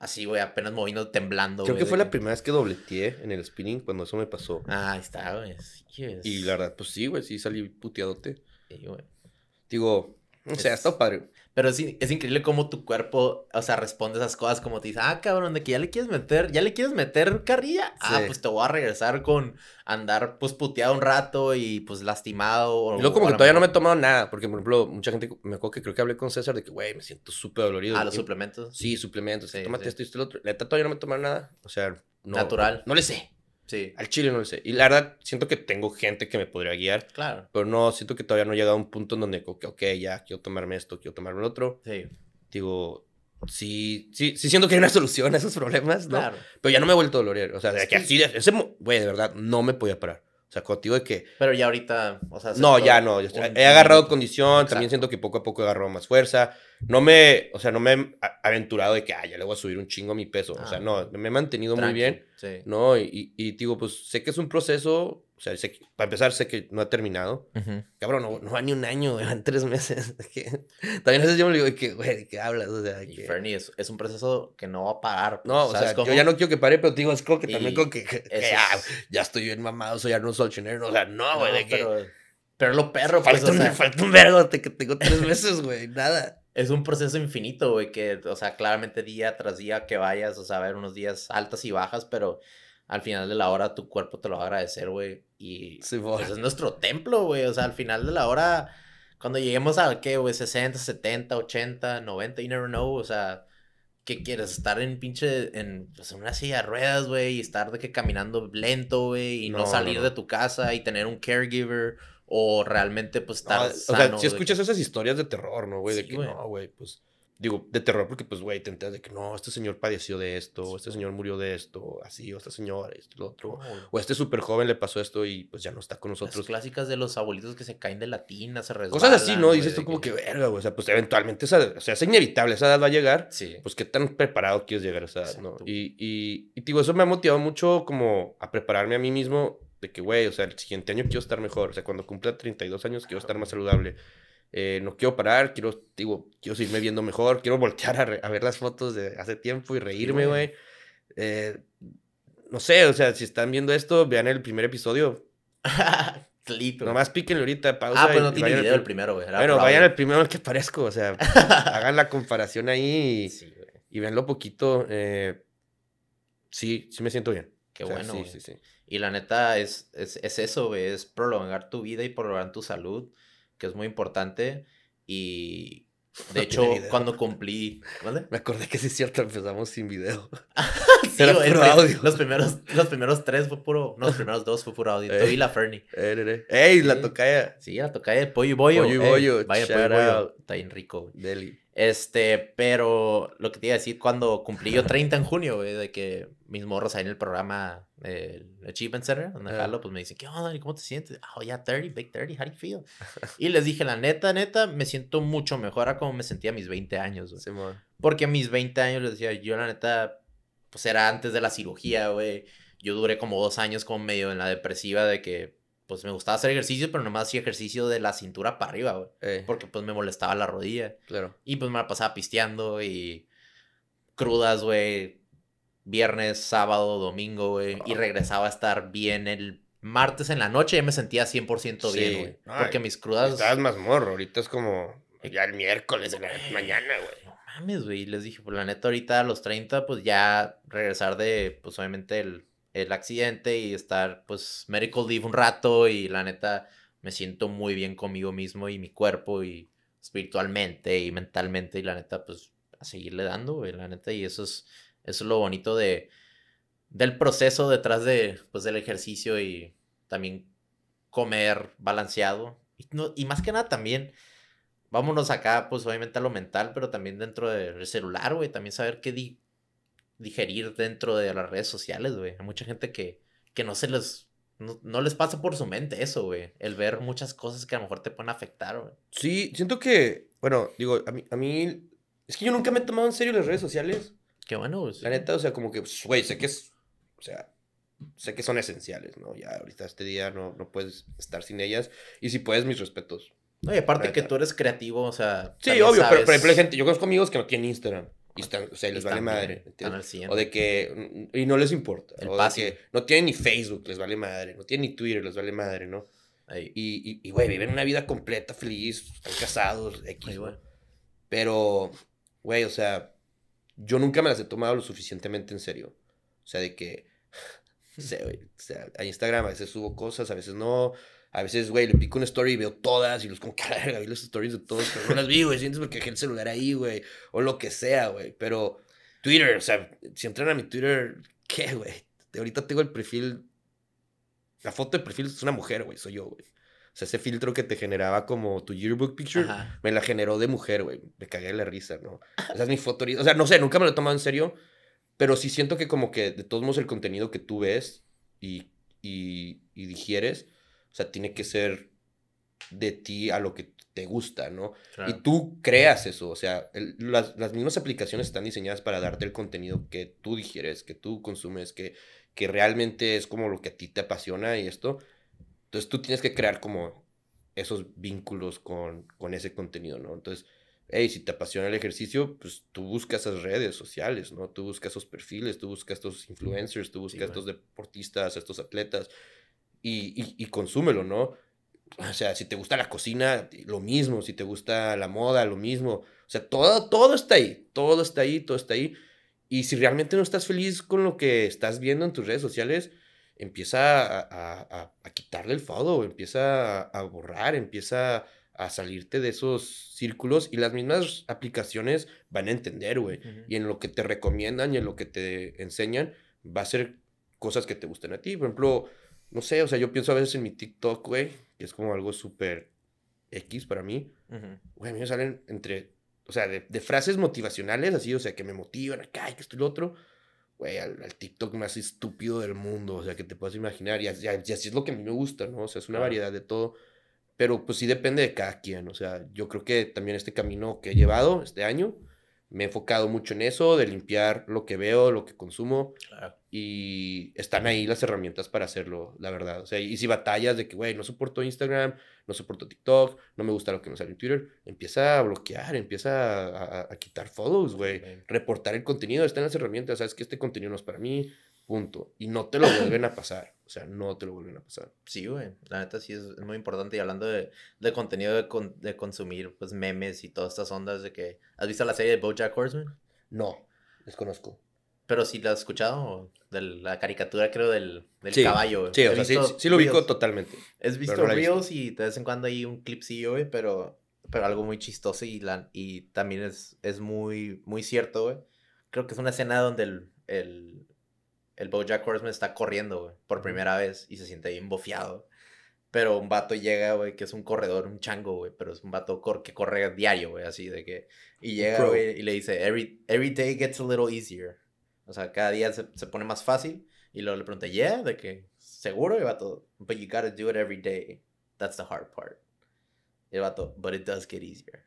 así, güey, apenas moviendo, temblando, Creo que fue la primera vez que dobleteé en el spinning cuando eso me pasó. Ah, ahí está, güey. Sí, Y la verdad, pues sí, güey, sí salí puteadote. sí, güey. Digo, o sea, Es- está padre. Pero in- es increíble cómo tu cuerpo, o sea, responde a esas cosas como te dice, ah, cabrón, de que ya le quieres meter, ya le quieres meter carrilla. Ah, Sí. pues te voy a regresar con andar, pues, puteado un rato y, pues, lastimado. O, Y luego como que todavía no me he tomado nada, porque por ejemplo, mucha gente, me acuerdo que creo que hablé con César de que, güey, me siento súper dolorido. Ah, los suplementos. Sí, suplementos, Sí, tómate sí. esto y esto y lo otro. Neta, todavía no me he tomado nada. O sea, no. Natural. No le sé. Sí, Al chile no le sé. Y la verdad, siento que tengo gente que me podría guiar, claro. pero no, siento que todavía no he llegado a un punto en donde, ok, ok, ya, quiero tomarme esto, quiero tomarme lo otro. Sí, Digo, sí, sí, sí siento que hay una solución a esos problemas, ¿no? claro. Pero ya no me he vuelto a dolorear. O sea, de que así, de, ese, güey, de verdad, no me podía parar. O sea, contigo de que, Pero ya ahorita, o sea... no, ya no. yo estoy- he agarrado condición, también Exacto. siento que poco a poco he agarrado más fuerza. No me, o sea, no me he aventurado de que, ah, ya le voy a subir un chingo a mi peso. o sea, Ah. no, me he mantenido muy Tranqui, bien, Sí. ¿no? Y, y, y digo, pues sé que es un proceso, o sea, sé que- para empezar, sé que no ha terminado. Ujú. Cabrón, no, no va ni un año, van tres meses. También a veces yo me digo, que, güey, ¿de qué hablas? O sea, que... Fernie, es, es un proceso que no va a parar. No, o pues, ¿sabes sea, cómo? yo ya no quiero que pare, pero te digo, es como que también como que, que- ya, es- ya estoy bien mamado, soy Arnold Schwarzenegger. O sea, no, No, güey, de que... pero, pero lo perro, pues, Falta, o un, sea, falta un vergo, de que tengo tres meses, güey, nada. Es un proceso infinito, güey, que, o sea, claramente día tras día que vayas, o sea, a ver unos días altas y bajas, pero al final de la hora tu cuerpo te lo va a agradecer, güey, y Sí, pues es nuestro templo, güey, o sea, al final de la hora, cuando lleguemos a, ¿qué, güey? 60, 70, 80, 90, you never know, o sea, ¿qué quieres? Estar en pinche, en, pues, en una silla de ruedas, güey, y estar de que caminando lento, güey, y no, No, no, salir no. de tu casa y tener un caregiver, o realmente, pues, estar No, o sea, si de escuchas que- esas historias de terror, ¿no, güey? De Sí, que güey. no, güey, pues. Digo, de terror porque, pues, güey, te enteras de que no, este señor padeció de esto, o este señor murió de esto, así, o esta señora, esto, lo otro. No, güey. O este súper joven le pasó esto y, pues, ya no está con Las nosotros. clásicas de los abuelitos que se caen de la tina, se resbalan. Cosas así, ¿no? Dices tú de como que, verga, güey. O sea, pues, eventualmente, esa, o sea, es inevitable, esa edad va a llegar. Sí. Pues, ¿qué tan preparado quieres llegar a esa edad, no? Exacto. Y, y, y, digo, eso me ha motivado mucho como a prepararme a mí mismo de que, güey, o sea, el siguiente año quiero estar mejor. O sea, cuando cumpla 32 años quiero estar más saludable. Eh, no quiero parar, quiero, digo, quiero seguirme viendo mejor, quiero voltear a, re- a ver las fotos de hace tiempo y reírme, güey. Eh, no sé, o sea, si están viendo esto, vean el primer episodio. Güey. Nomás píquenle ahorita, pausa. Ah, pues no tiene al video el prim- primero, güey. Bueno, vayan al primero el que aparezco, o sea, hagan la comparación ahí y, Sí, y veanlo poquito. eh, sí, sí me siento bien. Qué O sea, bueno, sí, sí, sí. Y la neta es, es, es eso, güey. Es prolongar tu vida y prolongar tu salud, que es muy importante. Y de No hecho, cuando cumplí. ¿Vale? Me acordé que sí es cierto, empezamos sin video. Sí, Era güey, puro audio. Los primeros, los primeros tres fue puro. No, los primeros dos fue puro audio. Ey. Y la Fernie. ¡Ey, la tocaya! Sí, la tocaya de pollo y bollo. Pollo y bollo, Vaya, pollo y bollo. Está bien rico. Deli. Este, pero lo que te iba a decir, cuando cumplí yo 30 en junio, güey, de que mis morros ahí en el programa, el Achievement Center, donde Ah. jalo, pues me dicen, ¿qué onda? ¿Cómo te sientes? Oh, ya 30, big 30, how do you feel? Y les dije, la neta, neta, me siento mucho mejor a como me sentía a mis 20 años, güey. Porque a mis 20 años les decía, yo la neta, pues era antes de la cirugía, güey. Yo duré como dos años como medio en la depresiva de que, pues me gustaba hacer ejercicio, pero nomás hacía ejercicio de la cintura para arriba, güey. Eh, Porque pues me molestaba la rodilla. claro. Y pues me la pasaba pisteando y crudas, güey. Viernes, sábado, domingo, güey. Y regresaba a estar bien el martes en la noche. Ya me sentía 100% bien, güey. Porque mis crudas... Estabas más morro, ahorita es como ya el miércoles la mañana, güey. No mames, güey. Les dije, pues la neta, ahorita a los 30, pues ya regresar de, pues obviamente el, el accidente y estar, pues, medical leave un rato. Y la neta, me siento muy bien conmigo mismo y mi cuerpo y espiritualmente y mentalmente. Y la neta, pues, a seguirle dando, güey, la neta. Y eso es, eso es lo bonito de, del proceso detrás de, pues, del ejercicio y, también comer balanceado. Y, no, y más que nada también, vámonos acá, pues obviamente a lo mental, pero también dentro del celular, güey, también saber qué di- digerir dentro de las redes sociales, güey. Hay mucha gente que, que no se les, no, no les pasa por su mente eso, güey. El ver muchas cosas que a lo mejor te pueden afectar, güey. Sí, siento que, bueno, digo, a mí, a mí, es que yo nunca me he tomado en serio las redes sociales. Qué bueno, güey. La neta, o sea, como que, pues, güey, sé que es, o sea, sé que son esenciales, ¿no? Ya ahorita este día no, no puedes estar sin ellas. Y si puedes, mis respetos. No, y aparte que tú eres creativo, o sea. Sí, obvio, pero por sabes- ejemplo hay gente, yo conozco amigos que no tienen Instagram. Y están, o sea, les vale madre. bien, están ¿entiendes? al 100. O de que, mm, y no les importa. El o de que no tienen ni Facebook, les vale madre. No tienen ni Twitter, les vale madre, ¿no? Ahí. Y, y, y, güey, viven una vida completa, feliz, están casados, X, Ahí. Pero, güey, o sea, yo nunca me las he tomado lo suficientemente en serio. O sea, de que, o sea, a Instagram a veces subo cosas, a veces no. A veces, güey, le pico una story y veo todas y los como, verga, vi las stories de todos, pero no las vi, güey, sientes porque dejé el celular ahí, güey, o lo que sea, güey. Pero Twitter, o sea, si entran a mi Twitter, ¿qué, güey? Ahorita tengo el perfil, la foto de perfil es una mujer, güey, soy yo, güey. O sea, ese filtro que te generaba como tu yearbook picture, Ajá. me la generó de mujer, güey. Me cagué de la risa, ¿no? Esa es mi foto. O sea, no sé, nunca me lo he tomado en serio. Pero sí siento que como que de todos modos el contenido que tú ves y, y, y digieres, o sea, tiene que ser de ti a lo que te gusta, ¿no? Claro. Y tú creas eso, o sea, el- las, las mismas aplicaciones están diseñadas para darte el contenido que tú digieres, que tú consumes, que, que realmente es como lo que a ti te apasiona y esto. Entonces tú tienes que crear como esos vínculos con, con ese contenido, ¿no? Entonces, hey, si te apasiona el ejercicio, pues tú buscas esas redes sociales, ¿no? Tú buscas esos perfiles, tú buscas estos influencers, tú buscas güey. estos deportistas, estos atletas y, y, y consúmelo, ¿no? O sea, si te gusta la cocina, lo mismo. Si te gusta la moda, lo mismo. O sea, todo, todo está ahí. Todo está ahí, todo está ahí. Y si realmente no estás feliz con lo que estás viendo en tus redes sociales, empieza a, a- a- a quitarle el follow, empieza a, a borrar, empieza a salirte de esos círculos y las mismas aplicaciones van a entender, güey. Y en lo que te recomiendan y en lo que te enseñan, va a ser cosas que te gusten a ti. Por ejemplo, no sé, o sea, yo pienso a veces en mi TikTok, güey, que es como algo súper X para mí. Ujú. Güey, a mí me salen entre, o sea, de, de frases motivacionales, así, o sea, que me motivan acá y que esto y lo otro. Güey, al, al TikTok más estúpido del mundo, o sea, que te puedas imaginar. Y, y as- y así es lo que a mí me gusta, ¿no? O sea, es una variedad de todo. Pero pues sí depende de cada quien, o sea, yo creo que también este camino que he llevado este año, me he enfocado mucho en eso, de limpiar lo que veo, lo que consumo, Claro. y están ahí las herramientas para hacerlo, la verdad. O sea, y si batallas de que, güey, no soporto Instagram, no soporto TikTok, no me gusta lo que me sale en Twitter, empieza a bloquear, empieza a, a- a quitar follows, güey. güey. Reportar el contenido, están las herramientas, sabes que este contenido no es para mí, punto. Y no te lo vuelven a pasar, o sea, no te lo vuelven a pasar. Sí, güey. La neta sí es, es muy importante. Y hablando de, de contenido de, con- de consumir, pues memes y todas estas ondas de que. ¿Has visto la serie de Bojack Horseman? No, desconozco. Pero sí la has escuchado. De la caricatura, creo, del, del Sí, caballo. Sí, o sea, sí, sí- lo ubico totalmente. Has visto no. Reels y de vez en cuando hay un clipsillo, güey, pero, pero algo muy chistoso y, la, y también es, es muy, muy cierto, güey. Creo que es una escena donde el, el, el Bojack Horseman está corriendo, güey, por primera vez y se siente bien bofeado. Pero un vato llega, güey, que es un corredor, un chango, güey, pero es un vato cor- que corre diario, güey, así de que... Y llega, güey, y le dice, every, every day gets a little easier. O sea, cada día se, se pone más fácil. Y luego le pregunté, yeah, de que, seguro, y el vato, but you gotta do it every day. That's the hard part. Y el vato, but it does get easier.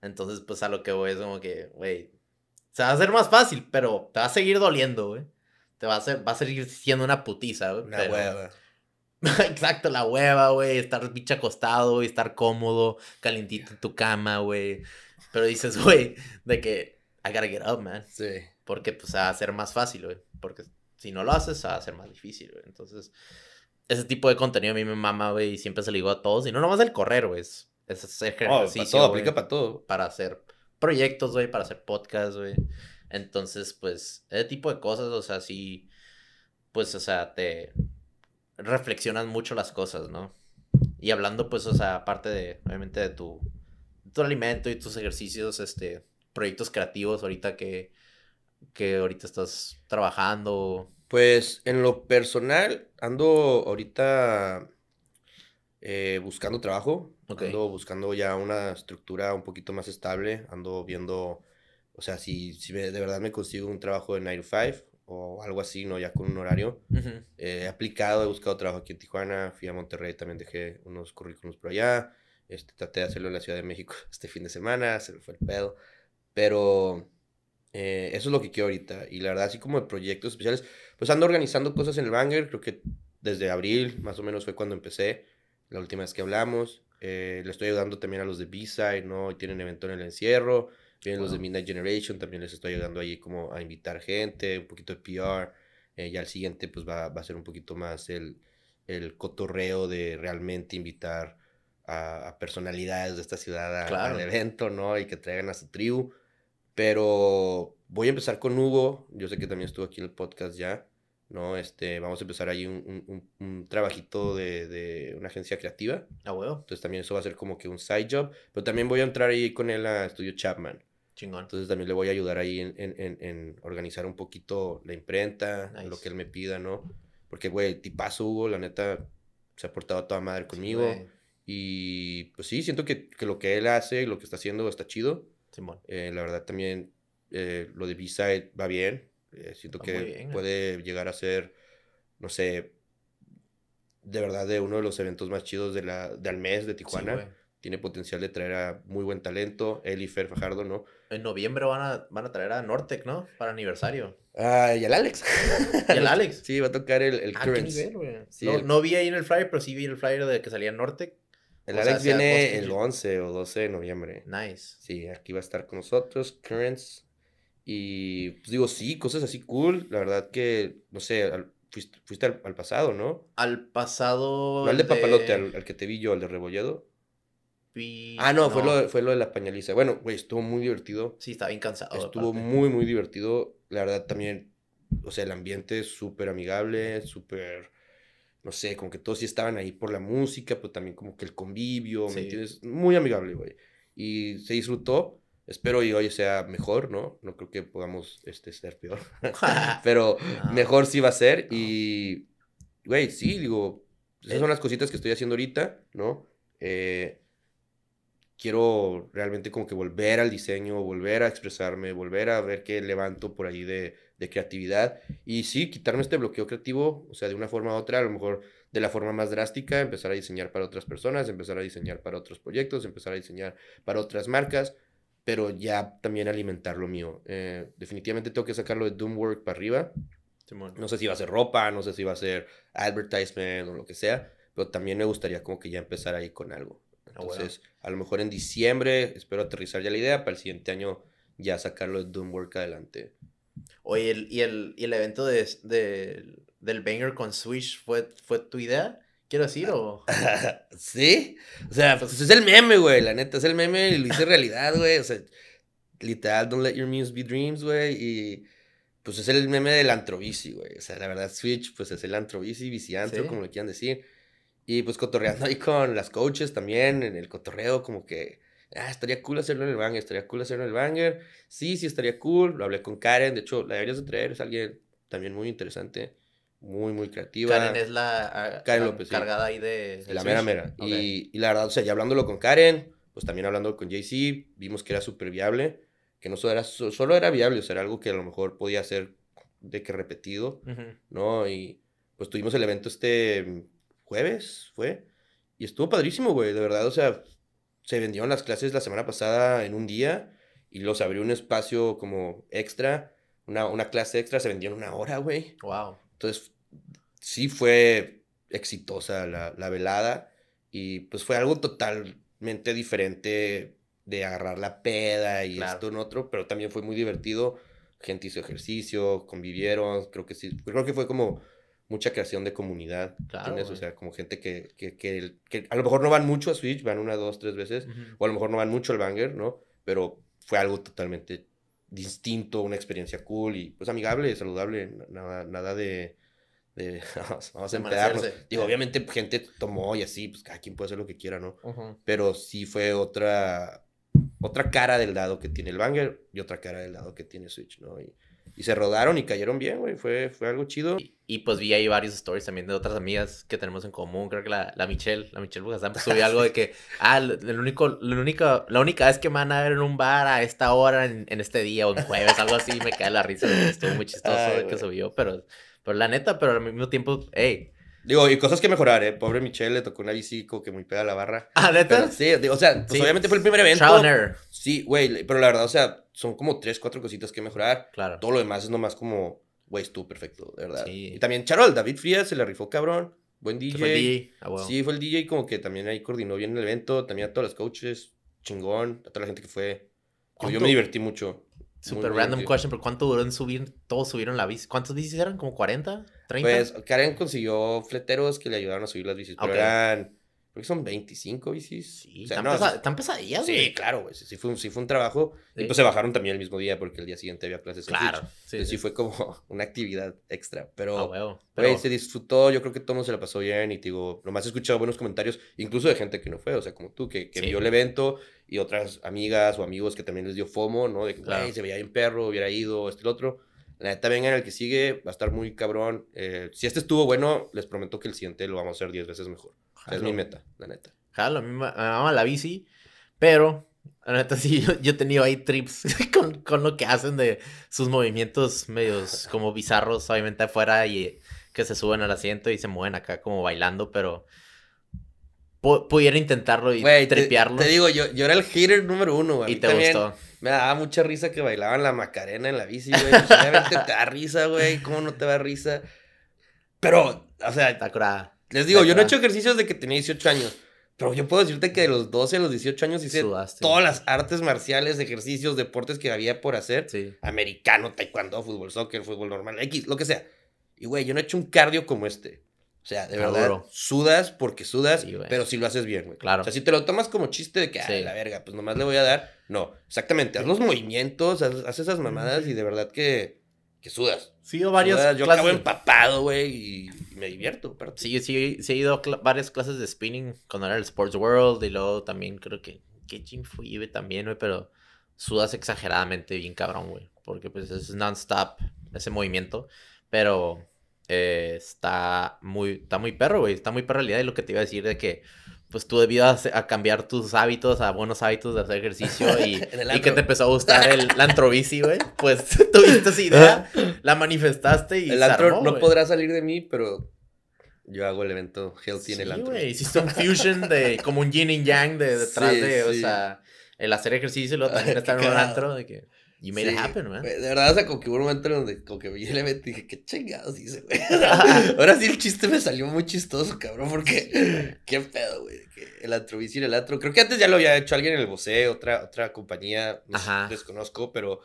Entonces, pues a lo que voy es como que, güey, se va a hacer más fácil, pero te va a seguir doliendo, güey. Te va a, hacer, va a seguir siendo una putiza, güey. Una pero- hueva. Exacto, la hueva, güey. Estar bicho acostado, güey. Estar cómodo, calientito en tu cama, güey. Pero dices, güey, de que I gotta get up, man. Sí. Porque pues va a hacer más fácil, güey. Porque si no lo haces, va a hacer más difícil, güey. Entonces, ese tipo de contenido a mí me mama, güey. Y siempre se lo digo a todos. Y no nomás el correr, güey. Es, es hacer Oh, ejercicio. para todo, aplica para todo. para hacer proyectos, güey. Para hacer podcasts, güey. Entonces, pues, ese tipo de cosas, o sea, sí. Pues, o sea, te reflexionas mucho las cosas, ¿no? Y hablando, pues, o sea, aparte de, obviamente, de tu, tu alimento y tus ejercicios, este, proyectos creativos ahorita que, que ahorita estás trabajando Pues en lo personal, ando ahorita eh, buscando trabajo. Ok. Ando buscando ya una estructura un poquito más estable. Ando viendo, o sea, si, si de verdad me consigo un trabajo de 9 to 5 o algo así, ¿no? Ya con un horario. Ujú. Eh, he aplicado, he buscado trabajo aquí en Tijuana. Fui a Monterrey, también dejé unos currículums por allá. Este, traté de hacerlo en la Ciudad de México este fin de semana, se me fue el pedo. Pero eh, eso es lo que quiero ahorita. Y la verdad, así como de proyectos especiales, pues ando organizando cosas en el Banger. Creo que desde abril, más o menos, fue cuando empecé. La última vez que hablamos. Eh, le estoy ayudando también a los de B-Side, ¿no? Y tienen evento en el encierro. Vienen los de Wow. Midnight Generation, también les estoy ayudando ahí como a invitar gente, un poquito de PR. Eh, ya el siguiente pues va, va a ser un poquito más el, el cotorreo de realmente invitar a, a personalidades de esta ciudad a- Claro. al evento, ¿no? Y que traigan a su tribu. Pero voy a empezar con Hugo. Yo sé que también estuvo aquí en el podcast ya, ¿no? Este, vamos a empezar ahí un, un- un- un trabajito de, de una agencia creativa. A huevo. Entonces también eso va a ser como que un side job. Pero también voy a entrar ahí con él a Estudio Chapman. Chingón. Entonces también le voy a ayudar ahí en, en- en- organizar un poquito la imprenta, Nice. lo que él me pida, ¿no? Porque, güey, tipazo Hugo, la neta, se ha portado a toda madre conmigo. y pues sí, siento que, que lo que él hace, lo que está haciendo está chido. Simón. Eh, la verdad también eh, lo de B-Side va bien. Eh, siento Va que bien, puede llegar a ser, no sé, de verdad de uno de los eventos más chidos de la, del mes de Tijuana. Tiene potencial de traer a muy buen talento. Él y Fer Fajardo, ¿no? en noviembre van a, van a traer a Nortec, ¿no? Para aniversario. Ah, y el Alex. ¿Y el Alex? Sí, va a tocar el, el Ah, Currents. nivel. Sí, no, el- no vi ahí en el flyer, pero sí vi el flyer de que salía Nortec. El O Alex sea viene el Gym. 11 o 12 de noviembre. Nice. Sí, aquí va a estar con nosotros, Currents. Y pues digo, sí, cosas así cool. La verdad que, no sé, al- fuiste, fuiste al, al pasado, ¿no? Al pasado. No al de Papalote, al, al que te vi yo, al de Rebolledo. Vi- Ah, no, Fue, lo, de- fue lo de la pañaliza. Bueno, güey, estuvo muy divertido. Sí, estaba bien cansado. Estuvo aparte. muy, muy divertido. La verdad también, o sea, el ambiente es súper amigable, súper, no sé, como que todos sí estaban ahí por la música, pero también como que el convivio, Sí. ¿me entiendes? Muy amigable, güey. Y se disfrutó. Espero y hoy sea mejor, ¿no? No creo que podamos este, ser peor. pero No. mejor sí va a ser. No. Y, güey, sí, digo, esas Eh. son las cositas que estoy haciendo ahorita, ¿no? Eh, quiero realmente como que volver al diseño, volver a expresarme, volver a ver qué levanto por ahí de, de creatividad. Y sí, quitarme este bloqueo creativo, o sea, de una forma u otra, a lo mejor de la forma más drástica, empezar a diseñar para otras personas, empezar a diseñar para otros proyectos, empezar a diseñar para otras marcas, pero ya también alimentar lo mío. Eh, definitivamente tengo que sacarlo de Doomwork para arriba. No sé si va a ser ropa, no sé si va a ser advertisement o lo que sea, pero también me gustaría como que ya empezar ahí con algo. Ah, bueno. Entonces, a lo mejor en diciembre espero aterrizar ya la idea para el siguiente año ya sacarlo de Doomwork adelante. Oye, el- y, el, y el evento de, de- del Banger con Swish fue, fue tu idea? Quiero decir, o. ¿Sí? O sea, pues es el meme, güey, la neta, es el meme y lo hice realidad, güey. O sea, literal, don't let your muse be dreams, güey. Y pues es el meme del antrobici, güey. O sea, la verdad, Switch, pues es el antrobici, biciantro, Sí. como le quieran decir. Y pues cotorreando ahí con las coaches también, en el cotorreo, como que, ah, estaría cool hacerlo en el banger, estaría cool hacerlo en el banger. Sí, sí, estaría cool. Lo hablé con Karen, de hecho, la deberías de traer, es alguien también muy interesante, muy, muy creativa. Karen es la, ah, Karen la López, sí. encargada ahí de. La mera mera. Ok. Y, y la verdad, o sea, ya hablándolo con Karen, pues también hablando con JC, vimos que era súper viable, que no solo era, so- solo era viable, o sea, era algo que a lo mejor podía ser de que repetido, Ujú. ¿no? Y pues tuvimos el evento este jueves, ¿fue? Y estuvo padrísimo, güey, de verdad, o sea, se vendieron las clases la semana pasada en un día y los abrió un espacio como extra, una, una clase extra, se vendió en una hora, güey. Wow. Entonces, sí fue exitosa la, la velada y pues fue algo totalmente diferente de agarrar la peda y Claro. esto en otro, pero también fue muy divertido. Gente hizo ejercicio, convivieron, creo que sí, creo que fue como mucha creación de comunidad, Claro, ¿entiendes? O sea, como gente que, que, que, que a lo mejor no van mucho a Switch, van una, dos, tres veces, o a lo mejor no van mucho al banger, ¿no? Pero fue algo totalmente distinto, una experiencia cool y pues amigable, saludable, nada, nada de, de vamos, vamos a empedarnos. Digo, obviamente gente tomó y así, pues cada quien puede hacer lo que quiera, ¿no? Ujú. Pero sí fue otra, otra cara del dado que tiene el banger y otra cara del dado que tiene Switch, ¿no? Y y se rodaron y cayeron bien, güey. Fue, fue algo chido. Y, y, pues vi ahí varios stories también de otras amigas que tenemos en común. Creo que la, la Michelle, la Michelle Bugazán, pues subió algo de que, ah, el único, la, única, la única vez que me van a ver en un bar a esta hora, en, en este día o en jueves, algo así, me cae la risa. Estuvo muy chistoso Ay, que subió, pero, pero la neta, pero al mismo tiempo, hey. Digo, y cosas que mejorar, ¿eh? Pobre Michelle le tocó una bici como que muy pega la barra. Ah, Pero neta. sí, digo, o sea, pues Sí. obviamente fue el primer evento. Error. Sí, güey, pero la verdad, o sea, son como tres, cuatro cositas que mejorar. Claro. Todo lo demás es nomás como, güey, estuvo perfecto, de verdad. Sí. Y también Charol, David Frías se le rifó cabrón. Buen DJ. Fue el DJ. Ah, huevo. Sí, fue el DJ como que también ahí coordinó bien el evento. También a todos los coaches, chingón. A toda la gente que fue. Yo, me divertí mucho. Super Muy random divertido. question, pero ¿cuánto duró en subir? Todos subieron la bici. ¿Cuántos bicis eran? ¿Como 40? ¿30? Pues Karen consiguió fleteros que le ayudaron a subir las bicis. Pero Ok. eran, creo que son 25 bicis. sí, o sea, están, no, pesa- están pesadillas, Sí, güey. claro, güey. Sí, fue, un, sí fue un trabajo. Y Sí. pues se bajaron también el mismo día porque el día siguiente había clases. en Claro. Switch. Sí, Entonces sí fue como una actividad extra. Pero, Ah, huevo. güey, Pero, se disfrutó. Yo creo que todo el mundo se la pasó bien. Y te digo, nomás he escuchado buenos comentarios, incluso de gente que no fue, o sea, como tú, que, que vio el evento y otras amigas o amigos que también les dio FOMO, ¿no? De que, Claro. güey, se veía bien perro, hubiera ido, este y el otro. La neta, vengan el que sigue, va a estar muy cabrón. Eh, si este estuvo bueno, les prometo que el siguiente lo vamos a hacer 10 veces mejor. O sea, es mi Jalo. meta, la neta. Jalo, a mí me mama la bici, pero la neta sí, yo, yo he tenido ahí trips con, con lo que hacen de sus movimientos medios como bizarros, obviamente afuera y que se suben al asiento y se mueven acá como bailando, pero pu- pudiera intentarlo y te, trepearlo te digo, yo, yo era el hater número uno, güey. Y te gustó. Me daba mucha risa que bailaban la Macarena en la bici, güey. Obviamente te da risa, güey. ¿Cómo no te da risa? Pero, o sea, Está curada. Les digo, yo no he hecho ejercicios de que tenía 18 años. Pero yo puedo decirte que de los 12 a los 18 años hice Sudaste. todas las artes marciales, ejercicios, deportes que había por hacer. Sí. Americano, taekwondo, fútbol, soccer, fútbol normal, X, lo que sea. Y, güey, yo no he hecho un cardio como este. O sea, de Ah, verdad, duro. sudas porque sudas, Sí, güey. pero si lo haces bien, güey. Claro. O sea, si te lo tomas como chiste de que, Sí. ay, la verga, pues nomás le voy a dar. No, exactamente, haz los movimientos, haz, haz esas mamadas y de verdad que, que sudas. Sí, o varias Sudas, yo clases acabo de- empapado, güey, y, y me divierto. aparte. Sí, sí, sí he ido a varias clases de spinning cuando era el Sports World y luego también creo que, que gym fui güey, también, güey, pero sudas exageradamente bien cabrón, güey, porque pues es non-stop ese movimiento, pero eh, está muy, está muy perro, güey, está muy perro la idea de lo que te iba a decir de que pues tú debías a cambiar tus hábitos a buenos hábitos de hacer ejercicio y, el y que antro. te empezó a gustar el, la antrobici, güey, pues tuviste esa idea, la manifestaste y el se antro armó, no podrá salir de mí, pero yo hago el evento healthy en el Sí, antro. güey, hiciste un fusion de como un yin y yang de detrás Sí, de, o sí. sea, el hacer ejercicio y luego también estar en un antro de que you made it happen, man. De verdad, o sea, como que hubo un momento en donde como que vi el evento y dije, qué chingados hice, güey. Ahora sí el chiste me salió muy chistoso, cabrón, porque qué pedo, güey. El en el antro. Creo que antes ya lo había hecho alguien en el Bosé, otra, otra compañía, no sé, Ajá. desconozco, pero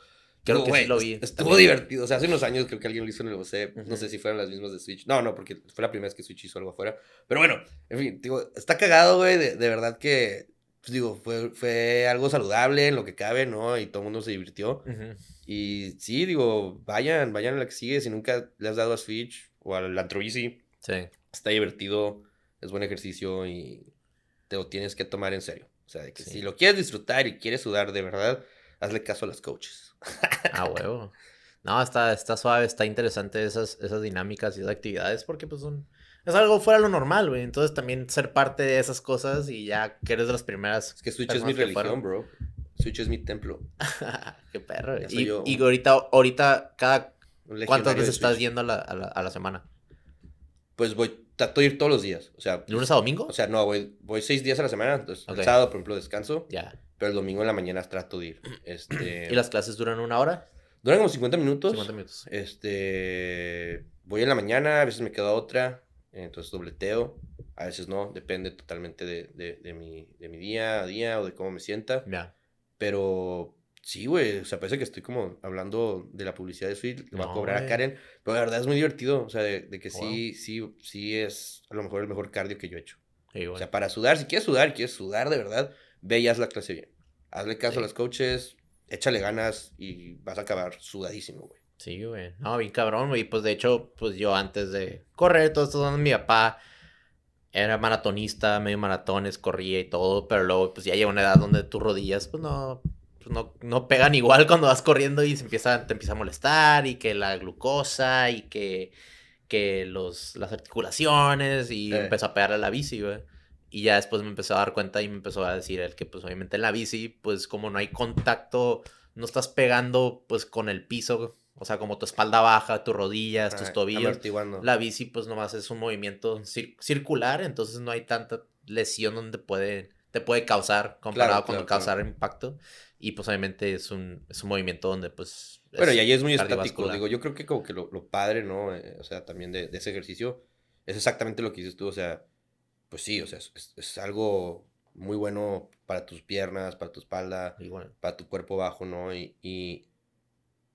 Creo que sí lo vi. est- Estuvo también. divertido. O sea, hace unos años creo que alguien lo hizo en el Bosé. No sé si fueron las mismas de Switch. No, no, porque fue la primera vez que Switch hizo algo afuera. Pero bueno, en fin, digo, está cagado, güey. De, de verdad que, pues digo, fue, fue algo saludable en lo que cabe, ¿no? Y todo el mundo se divirtió. Ujú. Y sí, digo, vayan, vayan a la que sigue. Si nunca le has dado a Switch o al Antrobici, Sí. está divertido, es buen ejercicio y te lo tienes que tomar en serio. O sea, de que Sí. si lo quieres disfrutar y quieres sudar de verdad, hazle caso a las coaches. Ah, huevo. No, está, está suave, está interesante esas, esas dinámicas y esas actividades porque pues son... Es algo fuera de lo normal, güey. Entonces también ser parte de esas cosas y ya que eres de las primeras... Es que Switch es mi religión, fueron. bro. Switch es mi templo. Qué perro, Y, yo. y ahorita, ahorita, cada... ¿Cuántas veces estás yendo a la, a la, a la semana? Pues voy, trato de ir todos los días. O sea, ¿Lunes a domingo? o sea, no, voy, voy seis días a la semana. Entonces, el sábado, por ejemplo, descanso. ya. Pero el domingo en la mañana trato de ir. Este, ¿Y las clases duran una hora? Duran como 50 minutos. 50 minutos. Este, voy en la mañana, a veces me quedo a otra, entonces dobleteo, a veces no, depende totalmente de, de, de mi, de mi día a día o de cómo me sienta, Ya. pero sí, güey, o sea, parece que estoy como hablando de la publicidad de Sweet, le voy a No, cobrar a güey. Karen, pero la verdad es muy divertido, o sea, de, de que Wow. sí, sí, sí es a lo mejor el mejor cardio que yo he hecho. Sí, O sea, para sudar, si quieres sudar, quieres sudar de verdad, ve y haz la clase bien. Hazle caso Sí. a los coaches, échale ganas y vas a acabar sudadísimo, güey. Sí, güey. No, bien cabrón, güey. Pues de hecho, pues yo antes de correr, todo esto, mi papá era maratonista, medio maratones, corría y todo, pero luego pues ya llega una edad donde tus rodillas, pues no, pues no, no pegan igual cuando vas corriendo y se empieza, te empieza a molestar y que la glucosa y que, que los, las articulaciones y Eh. empezó a pegar a la bici, güey. Y ya después me empezó a dar cuenta y me empezó a decir él que pues obviamente en la bici, pues como no hay contacto, no estás pegando pues con el piso, o sea, como tu espalda baja, tus rodillas, tus tobillos. La bici, pues nomás es un movimiento cir- circular, entonces no hay tanta lesión donde puede, te puede causar comparado Claro, con claro, causar impacto. Y pues obviamente es un, es un movimiento donde pues... Bueno, y ahí es muy estático. Digo, yo creo que como que lo, lo padre, ¿no? Eh, o sea, también de, de ese ejercicio es exactamente lo que dices tú. O sea, pues sí, o sea, es, es- algo muy bueno para tus piernas, para tu espalda, bueno, para tu cuerpo bajo, ¿no? Y, y,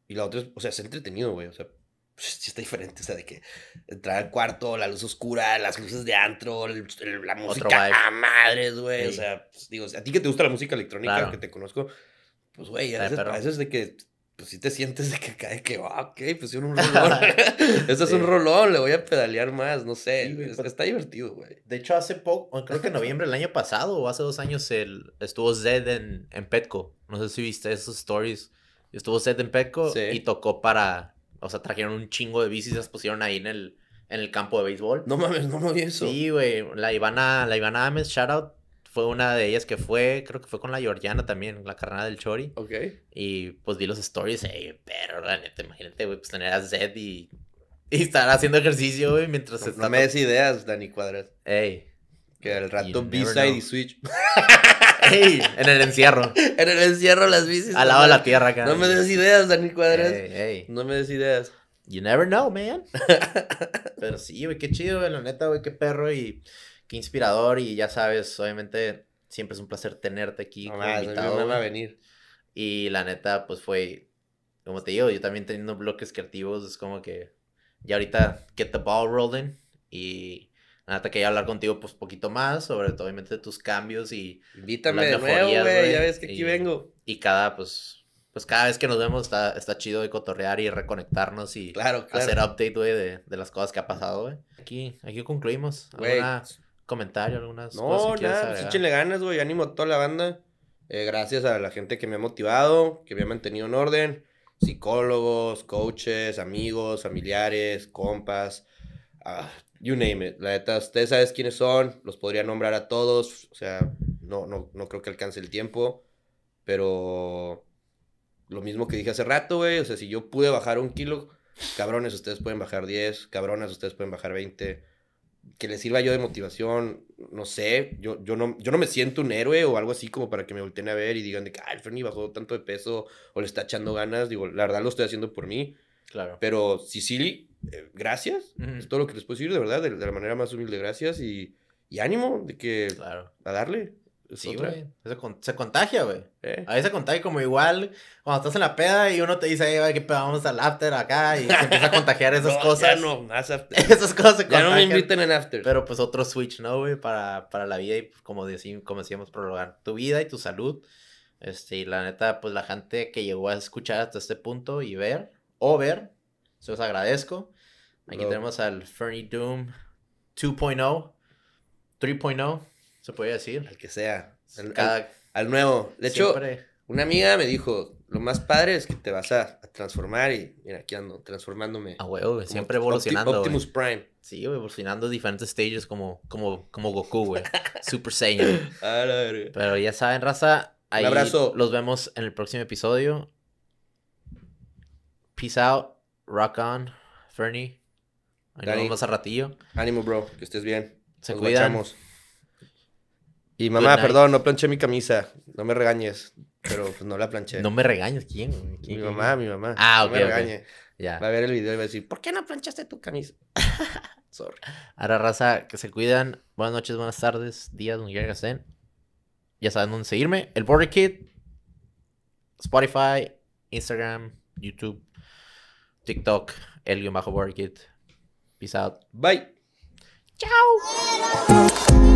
y la otra es, o sea, es entretenido, güey. O sea, pues, sí está diferente. O sea, de que entrar al cuarto, la luz oscura, las luces de antro, el- el- la música a madres, güey. O Sí. sea, pues, digo, a ti que te gusta la música electrónica, Claro. que te conozco, pues, güey, a veces, a veces de que, pues, sí te sientes de que cae que, ah, ok, pues, un rolón. Este es Sí. un rolón, le voy a pedalear más, no sé. Sí, güey, es- pero- está divertido, güey. De hecho, hace poco, creo que en noviembre del año pasado o hace dos años, el, estuvo Zed en, en Petco. No sé si viste esos stories. Estuvo Zed en Petco Sí. y tocó para... O sea, trajeron un chingo de bicis y las pusieron ahí en el, en el campo de béisbol. No mames, no me vi eso. Sí, güey. La Ivana, la Ivana Ames, shout out, fue una de ellas que fue, creo que fue con la Georgiana también, la carnada del Chori. Ok. Y pues vi los stories, ey, pero la neta, imagínate, güey, pues tener a Zed y, y estar haciendo ejercicio, güey, mientras No, está. no me des ideas, Dani Cuadras. Ey, Que al rato B-side y Switch. ey, en el encierro, en el encierro las bicis. al lado de la tierra acá. No me des ideas, Dani Cuadras. Ey, ey. No me des ideas. You never know, man. Pero sí, güey, qué chido, güey, la neta, güey, qué perro y qué inspirador. Y ya sabes, obviamente, siempre es un placer tenerte aquí No más, invitado. no a venir. Y la neta, pues fue, como te digo, yo también teniendo bloques creativos, es como que ya ahorita get the ball rolling. Y la neta quería hablar contigo, pues, poquito más sobre, obviamente, tus cambios y, Invítame de nuevo, güey. Ya ves que aquí y- vengo. y cada, pues, pues cada vez que nos vemos está, está chido de cotorrear y reconectarnos y Claro, claro. hacer update, güey, de, de las cosas que ha pasado, güey. Aquí, aquí concluimos. Güey. ¿Algún comentario, algunas cosas No, que quieras nada, pues échenle ganas, güey. Ánimo a toda la banda. Eh, gracias a la gente que me ha motivado, que me ha mantenido en orden. Psicólogos, coaches, amigos, familiares, compas. ah, you name it. La neta, ustedes saben quiénes son. Los podría nombrar a todos. O sea, no, no, no creo que alcance el tiempo. Pero lo mismo que dije hace rato, güey. O sea, si yo pude bajar un kilo, cabrones, ustedes pueden bajar 10. Cabronas, ustedes pueden bajar 20 que les sirva yo de motivación, no sé, yo, yo, no, yo no me siento un héroe o algo así como para que me volteen a ver y digan de que, ah, el Fernie bajó tanto de peso o le está echando ganas, digo, la verdad lo estoy haciendo por mí, Claro. pero Sicily, eh, gracias, es todo lo que les puedo decir, de verdad, de, de la manera más humilde, gracias y, y ánimo de que Claro. a darle. es Sí, güey. Se, con- se contagia, güey. ¿eh? A veces se contagia como igual cuando estás en la peda y uno te dice, "Ey, güey, que vamos al after acá y se empieza a contagiar esas No, cosas. Ya no, más after. Esas cosas se Ya no me contagian. inviten en after. Pero pues otro switch, ¿no, güey? Para, para la vida y pues, como, decimos, como decíamos, prolongar tu vida y tu salud. Este, y la neta, pues la gente que llegó a escuchar hasta este punto y ver, o ver, se los agradezco. Aquí tenemos al Fernie Doom 2.0, 3.0, se puede decir. al que sea, al, Cada, al- al nuevo. De hecho, siempre- Una amiga me dijo, lo más padre es que te vas a, a transformar y mira, aquí ando, transformándome. a huevo, güey, siempre Opti- evolucionando. güey. Optimus Prime. Sí, güey, evolucionando diferentes stages como, como, como Goku, güey. Super Saiyan. Pero ya saben, raza. Ahí abrazo. los vemos en el próximo episodio. Peace out. Rock on. Fernie. Ahí nos vemos al ratillo. Ánimo, bro, que estés bien. Se Nos cuidan. guachamos. Y mamá, perdón, no planché mi camisa. No me regañes. Pero pues no la planché. No me regañes. ¿Quién? mi mamá, mi mamá. Ah, No me ok, ok. regañe. Ya. Va a ver el video y va a decir, ¿por qué no planchaste tu camisa? Sorry. Ahora, raza, que se cuidan. Buenas noches, buenas tardes, días, donde que estén. Ya saben dónde seguirme. El Border Kid. Spotify, Instagram, YouTube, TikTok, Elio Majo Work Peace out. Bye. ciao.